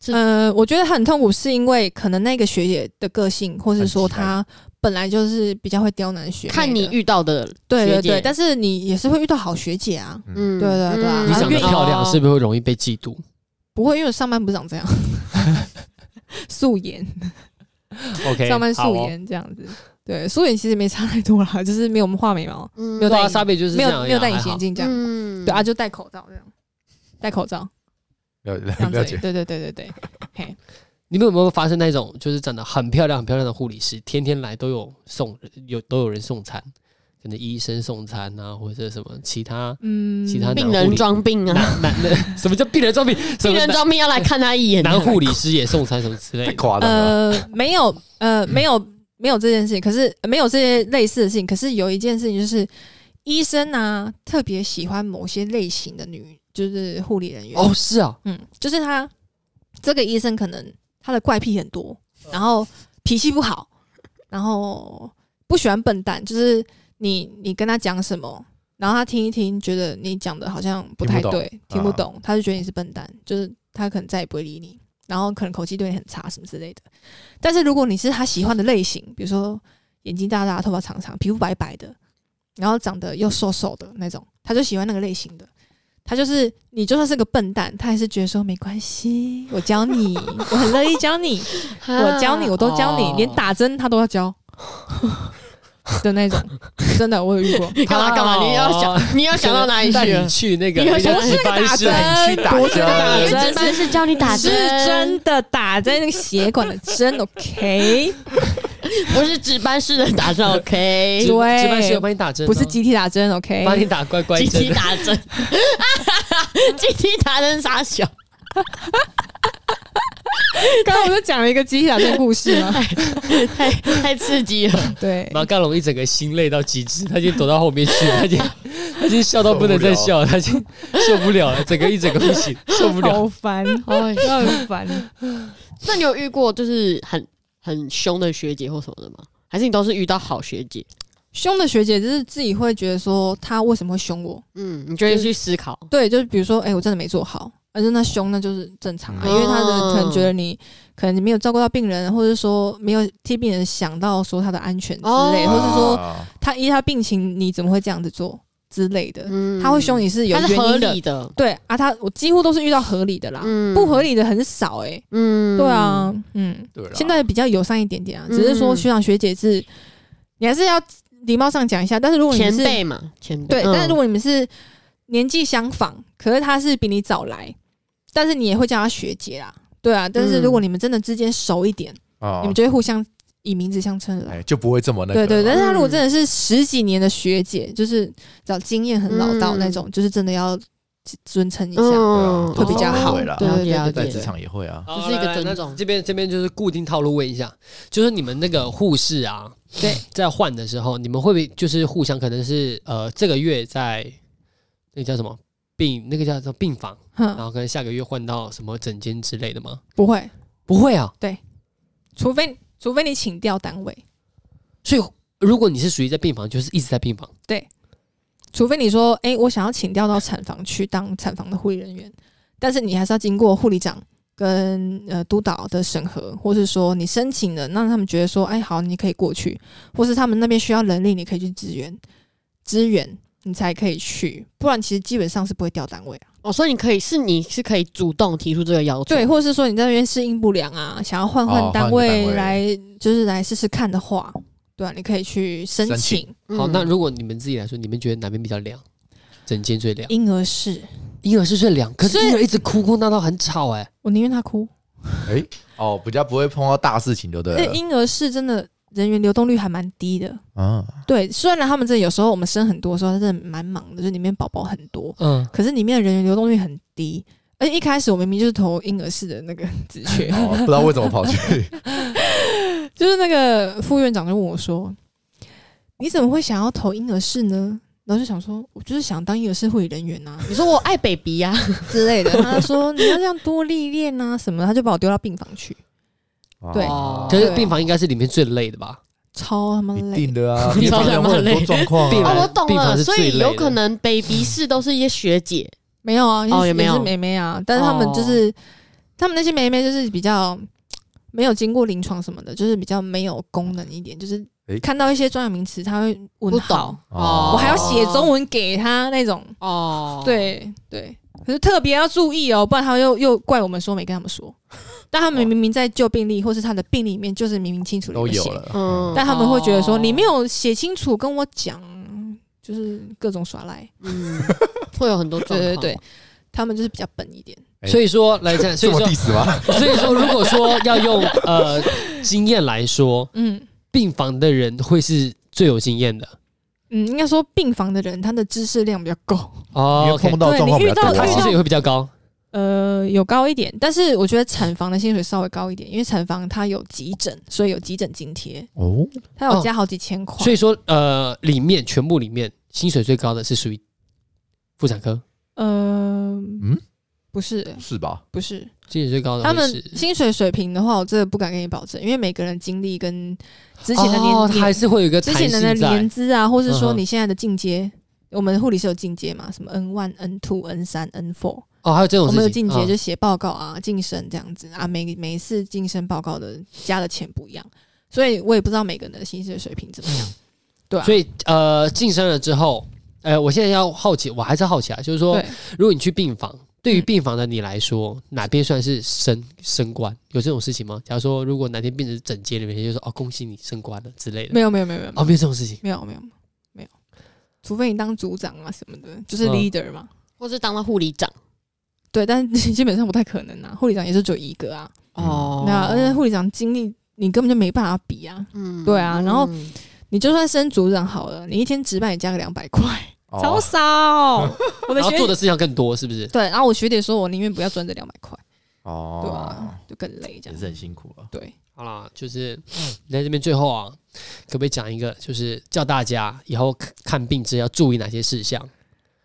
是呃，我觉得很痛苦，是因为可能那个学姐的个性，或是说她本来就是比较会刁难学看你遇到的学姐对对对，但是你也是会遇到好学姐啊，嗯对对对啊嗯你长得漂亮，哦是不是会容易被嫉妒？不会，因为我上班不长这样，素颜。OK，上班素颜这样子。对，素颜其实没差太多啦，就是没有我们画眉毛，嗯没有戴隐对啊差别就是没有没有戴隐形眼镜这样。嗯对啊，就戴口罩这样，戴口罩了这样子。了解。对对对对对，嘿，你们有没有发生那种就是长得很漂亮、很漂亮的护理师，天天来都有送有都有人送餐，可能医生送餐啊，或者什么其他嗯，其他病人装病啊，男男的什么叫病人装病？病人装病要来看他一眼，男护理师也送餐什么之类太的？夸张了，呃，没有，呃，没有，没有这件事情。可是、呃没有这些类似的事情。可是有一件事情就是，医生啊，特别喜欢某些类型的女，就是护理人员。哦，是啊，嗯，就是他这个医生可能他的怪癖很多，然后脾气不好，然后不喜欢笨蛋，就是你你跟他讲什么，然后他听一听，觉得你讲的好像不太对，听不懂，啊他就觉得你是笨蛋，就是他可能再也不会理你，然后可能口气对你很差什么之类的。但是如果你是他喜欢的类型，比如说眼睛大大、头发长长、皮肤白白的，然后长得又瘦瘦的那种，他就喜欢那个类型的。他就是你，就算是个笨蛋，他还是觉得说没关系，我教你，我很乐意教你，我教你，我都教你，哦连打针他都要教 的那种，真的我有遇过。干嘛干嘛？你要想，你要想到哪里去带你？去那个你有想那个值班室打针去打不是打针值班是教你打针，是真的打在那个血管的针，OK，不是值班室的打针，OK？对值班室有帮你打针哦，不是集体打针，OK，帮你打乖乖集体针。打针，集体打针傻小，刚刚我就讲了一个集体打针故事嘛，太太刺激了。对，马干龙一整个心累到极致，他已经躲到后面去，他已经他已经笑到不能再笑，他已经受不了了，整个一整个不行，受不了。好烦，哎，好烦。那你有遇过就是很很凶的学姐或什么的吗？还是你都是遇到好学姐？凶的学姐就是自己会觉得说，她为什么会凶我？嗯，你就会去思考。对，就是比如说，哎、我真的没做好，而且那凶那就是正常啊，嗯。因为他的可能觉得你可能你没有照顾到病人，或者说没有替病人想到说他的安全之类，哦。或者说啊他依他病情，你怎么会这样子做之类的？嗯。他会凶你是有它是合原因的理，的。对啊，他我几乎都是遇到合理的啦，嗯。不合理的很少哎、欸，嗯。对啊，嗯，对啦。现在比较友善一点点啊，只是说嗯。学长学姐是，你还是要礼貌上讲一下，但是如果你前是辈嘛，前辈。对，嗯但是如果你们是年纪相仿，可是他是比你早来，但是你也会叫他学姐啊，对啊。但是如果你们真的之间熟一点，啊你们就会互相以名字相称。哎就不会这么那个对对，但是他如果真的是十几年的学姐，就是找经验很老道那种，就是真的要尊称一下。嗯会比较好对对对在职。场也会啊。就是一个尊重好来来那这边这边就是固定套路，问一下，就是你们那个护士啊，对，在换的时候，你们会不会就是互相可能是呃这个月在那个叫什么病那个叫做病房，然，后可能下个月换到什么诊间之类的吗？不会，不会啊，对除非除非你请调单位，所以如果你是属于在病房，就是一直在病房。除非你说，哎、我想要请调到产房去当产房的护理人员，但是你还是要经过护理长跟呃督导的审核，或是说你申请了，让他们觉得说，哎，好，你可以过去，或是他们那边需要人力，你可以去支援，支援你才可以去，不然其实基本上是不会调单位啊。哦，所以你可以是你是可以主动提出这个要求，对，或者是说你在那边适应不良啊，想要换换哦单位来，就是来试试看的话，对啊，你可以去申申请请好，嗯那如果你们自己来说，你们觉得哪边比较凉？整间最凉？婴儿室，婴儿室最凉，可是所以婴儿一直哭哭闹闹，很吵哎、我宁愿他哭。哎，哦，比较不会碰到大事情，就对了。那婴儿室真的人员流动率还蛮低的。啊，对，虽然他们这有时候我们生很多的时候，他真的蛮忙的，就是里面宝宝很多，嗯，可是里面的人员流动率很低。而且一开始我明明就是投婴儿室的那个职缺，哦，不知道为什么跑去。就是那个副院长就问我说：“你怎么会想要投婴儿室呢？”然后就想说：“我就是想当婴儿室护理人员啊。你说我爱 baby 呀、之类的。”他说：“你要这样多历练啊什么。”他就把我丢到病房去，对。哦可是病房应该是里面最累的吧？超他妈累。定的啊，病房病房会很多状况啊。哦，我懂了，所以有可能 baby 室都是一些学姐，没有啊，哦也没有。是妹妹啊，但是他们就是、他们那些妹妹就是比较没有经过临床什么的，就是比较没有功能一点，就是看到一些专有名词他会问不懂，哦。我还要写中文给他那种，哦，对对，可是特别要注意哦，不然他又又怪我们说没跟他们说，但他们明明在旧病历或是他的病历里面，就是明明清楚都有。嗯，但他们会觉得说哦。你没有写清楚跟我讲，就是各种耍赖。嗯，会有很多对对对，他们就是比较笨一点。哎所以说来讲，所以说 diss 吗？所以说，如果说要用呃经验来说，嗯。病房的人会是最有经验的。嗯，应该说病房的人他的知识量比较高，哦因为 OK 碰到状况比较你遇到遇到他薪水也会比较高？呃，有高一点，但是我觉得产房的薪水稍微高一点，因为产房它有急诊，所以有急诊津贴，哦，它有加好几千块。所以说呃里面全部里面薪水最高的是属于妇产科，呃，嗯，不是。是吧？不是，薪水最高的他们是？薪水水平的话，我真的不敢跟你保证，因为每个人经历跟之前的年哦，它还是会有一个弹之前的性在。年资啊，或是说嗯哼。你现在的进阶，我们护理是有进阶嘛，什么 N one、N two、N 三、N four，哦，还有这种我们有事情啊进阶就写报告啊、晋升这样子啊，每每一次晋升报告的加的钱不一样，所以我也不知道每个人的薪水水平怎么样，对啊，所以呃晋升了之后，呃，我现在要好奇，我还是好奇啊，就是说对，如果你去病房，对于嗯病房的你来说，哪边算是升升官？有这种事情吗？假如说，如果哪天变成整间里面，就说哦，恭喜你升官了之类的。没有没有没有没有哦，没有这种事情。没有没有没有，除非你当组长啊什么的，就是嗯 leader 嘛。或是当了护理长对，但是 基本上不太可能啊。护理长也是只有一个啊，哦那而且护理长经历你根本就没办法比啊。嗯对啊然后嗯你就算升组长好了，你一天值班也加个两百块，超哦，少。我的然后学做的事情更多，是不是？对，然后我学姐说我宁愿不要赚这两百块，哦，对啊，就更累这样也。是很辛苦了。对，好啦，就是你在这边最后啊，可不可以讲一个，就是叫大家以后看看病之要注意哪些事项？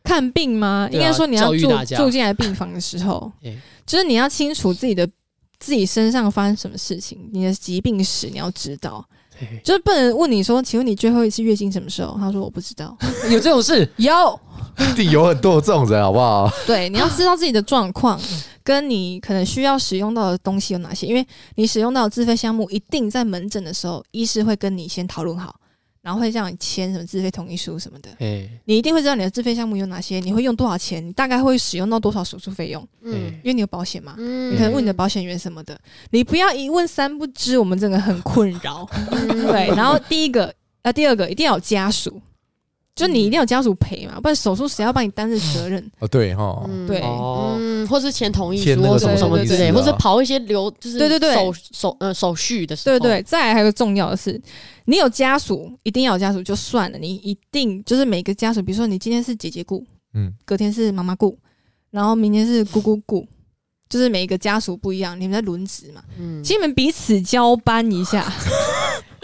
看病吗？对啊应该说你要住教育大家住进来病房的时候 哎，就是你要清楚自己的自己身上发生什么事情，你的疾病史你要知道。就是不能问你说，请问你最后一次月经什么时候？他说我不知道。有这种事？有，一定有很多这种人，好不好？对，你要知道自己的状况，跟你可能需要使用到的东西有哪些，因为你使用到的自费项目一定在门诊的时候，医师会跟你先讨论好，然后会叫你签什么自费同意书什么的。哎，你一定会知道你的自费项目有哪些，你会用多少钱，你大概会使用到多少手术费用，嗯。因为你有保险嘛。嗯。你可能问你的保险员什么的，你不要一问三不知，我们真的很困扰。对，然后第一个呃，第二个一定要有家属，就你一定要有家属陪嘛，不然手术谁要帮你担任责任？哦，对哈，嗯。对。哦，嗯，或是签同意书或什么什么什么之类，或是跑一些流，就是对对对。手手呃手续的时候，对对，再来还有个重要的是，你有家属，一定要有家属就算了，你一定就是每个家属，比如说你今天是姐姐雇，嗯，隔天是妈妈雇，然后明天是姑姑雇，就是每一个家属不一样，你们在轮值嘛，嗯，请你们彼此交班一下。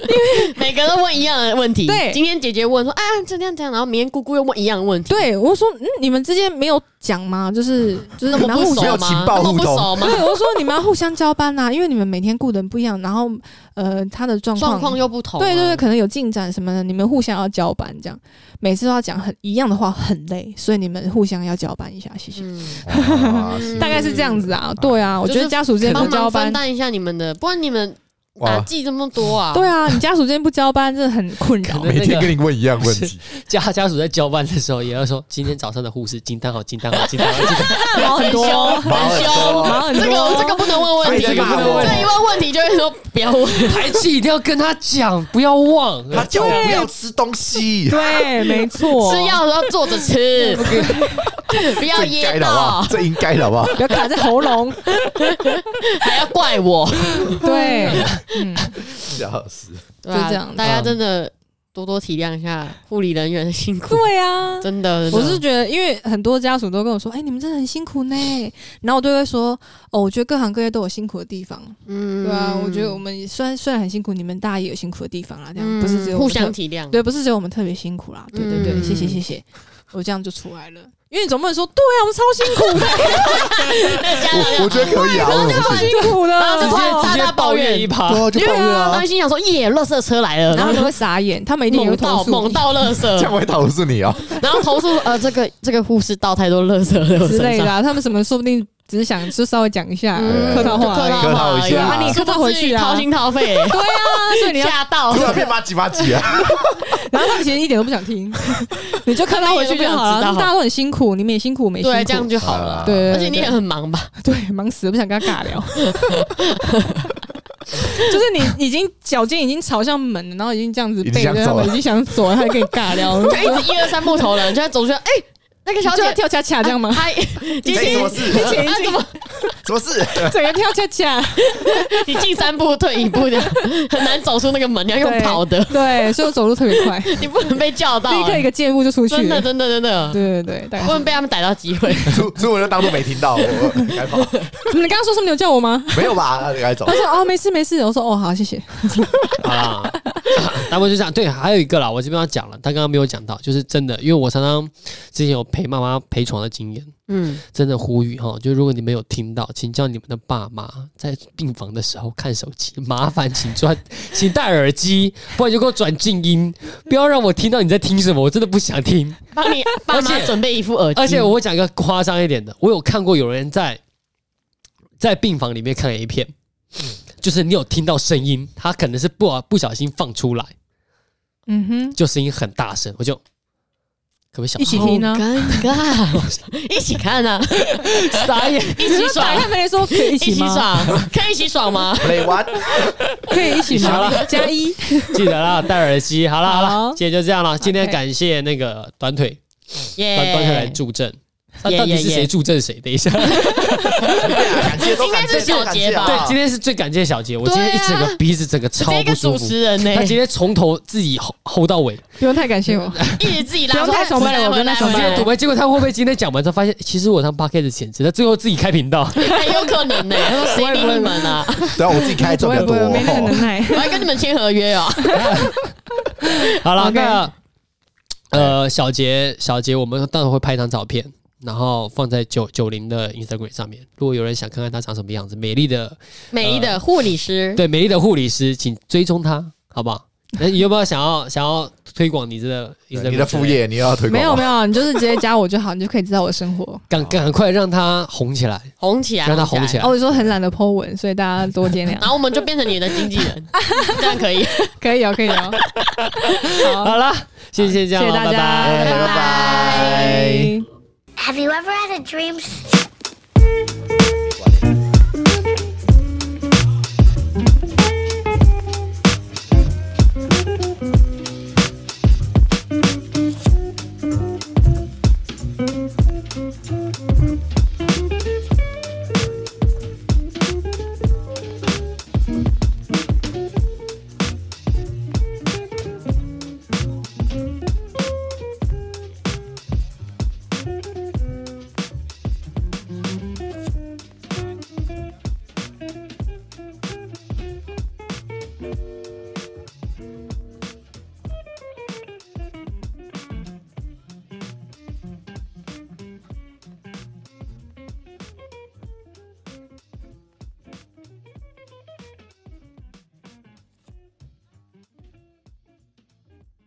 因为每个人都问一样的问题。对今天姐姐问说啊这样这样，然后明天姑姑又问一样的问题。对，我说，嗯，你们之间没有讲吗？就是 就是那么你们互相不熟吗？没有情报那么不互动熟吗？对，我说你们要互相交班呐、因为你们每天雇的人不一样，然后呃，他的状况状况又不同啊。对对对，可能有进展什么的，你们互相要交班，这样每次都要讲很一样的话，很累，所以你们互相要交班一下，谢谢。大概是这样子啊，对啊，我觉得家属之间帮不交班忙分，担一下你们的，不然你们哇哪记这么多啊？对啊，你家属今天不交班，真的很困扰。可能每天跟你问一样问题，家家属在交班的时候，也要说今天早上的护士惊叹号，惊叹号，惊叹号，惊叹号。忙 很多，很凶，忙很这个，这个不能问问题，这个不能问这一问问题就会说不要问。排气一定要跟他讲，不要忘。他叫我不要吃东西，对，没错，吃药的时候坐着吃，不要应噎该的好不好到？，这应该的好不好？不要卡在喉咙。还要怪我。对，嗯，笑死！对啊就这样大家真的多多体谅一下护理人员的辛苦，对啊，真的。真的我是觉得，因为很多家属都跟我说：“哎、你们真的很辛苦呢。”然后我就会说：“哦，我觉得各行各业都有辛苦的地方，嗯对啊，我觉得我们虽然虽然很辛苦，你们大家也有辛苦的地方啦，这样、不是只有互相体谅。对，不是只有我们特别辛苦啦，对对对，嗯谢谢谢谢，我这样就出来了。因为你总不能说，对啊，我们超辛苦。的，我我觉得可以啊，我怎么不行？辛苦的，然后就直接大家直接抱怨一趴，对啊，就抱怨啊。然后，心想说：“耶，垃圾车来了！”然后就会傻眼，他们一定也会猛倒投诉猛倒垃圾，这样会投诉你哦。然后投诉呃，这个这个护士倒太多垃圾之类的、啊，他们什么说不定只是想就稍微讲一下嗯客套话客套话一下。啊你客套回去啊。掏心掏肺，对啊，所以你要吓到。突然变麻吉麻吉啊！然后他们其实一点都不想听，你就看他回去就好了。大家都很辛苦，你们也辛苦，没辛苦，对，这样就好了。对，而且你也很忙吧？对，忙死了，不想跟他尬聊。就是你已经脚尖已经朝向门了，然后已经这样子背着他们，已经想走了，他就跟你尬聊，就一直一二三木头人，就在走出来，哎。那个小姐跳恰恰这样吗？哎，什么事？什么？什么事？整个跳恰恰，你进三步退一步的，很难走出那个门，你要用跑的。对，所以我走路特别快，你不能被叫到，立刻一个箭步就出去。真的，真的，真的。对对对，不能被他们逮到机会。所以我就当做没听到，我该跑。你刚刚说什么？你有叫我吗？没有吧？你该走。他说哦，没事没事。我说哦，好，谢谢。好啦，大部分就这样。对，还有一个啦，我这边要讲了，他刚刚没有讲到，就是真的，因为我常常之前有陪妈妈陪床的经验，嗯，真的呼吁哈，就如果你没有听到，请叫你们的爸妈在病房的时候看手机，麻烦请转，请戴耳机，不然就给我转静音，不要让我听到你在听什么，我真的不想听。帮你 爸妈准备一副耳机，而且我会讲一个夸张一点的，我有看过有人在在病房里面看 A 片，就是你有听到声音，他可能是不不小心放出来，嗯哼，就声音很大声，我就。可不可以小一起听呢？尴尬，一起看呢？傻眼，一起爽。他没说可以一起爽，可以一起爽吗？可以一起吗？加一，记得啦，戴耳机。好了好了，今天就这样了。今天感谢那个短腿，短短腿来助阵。那到底是谁助阵谁？等一下，应该是小杰吧？对，今天是最感谢小杰。我今天一整个鼻子整个超不舒服。主持人呢？他今天从头自己吼吼到尾，不用太感谢我，一直自己拉。不用太崇拜了，我跟他崇拜。结果他会不会今天讲完之后发现，其实我当 Podcast 的潜质，他最后自己开频道，很有可能呢。他说谁理你们啊？对啊，我自己开赚比较多。没那个能耐，我还跟你们签合约哦。好了，那呃，小杰，小杰，我们到时候会拍一张照片。然后放在九九零的 Instagram 上面，如果有人想看看她长什么样子，美丽的美丽的护理师，对，美丽的护理师，请追踪她，好不好？那你有没有想要 想要推广你这个你的副业？你要推广？没有没有，你就是直接加我就好，你就可以知道我的生活。赶赶快让他红起来，红起来，让他红起来。哦，我说很懒得 po 文，所以大家多见谅。然后我们就变成你的经纪人，这样可以？可以哦，可以哦。好了，谢谢这样，谢谢大家，拜拜。Have you ever had a dream?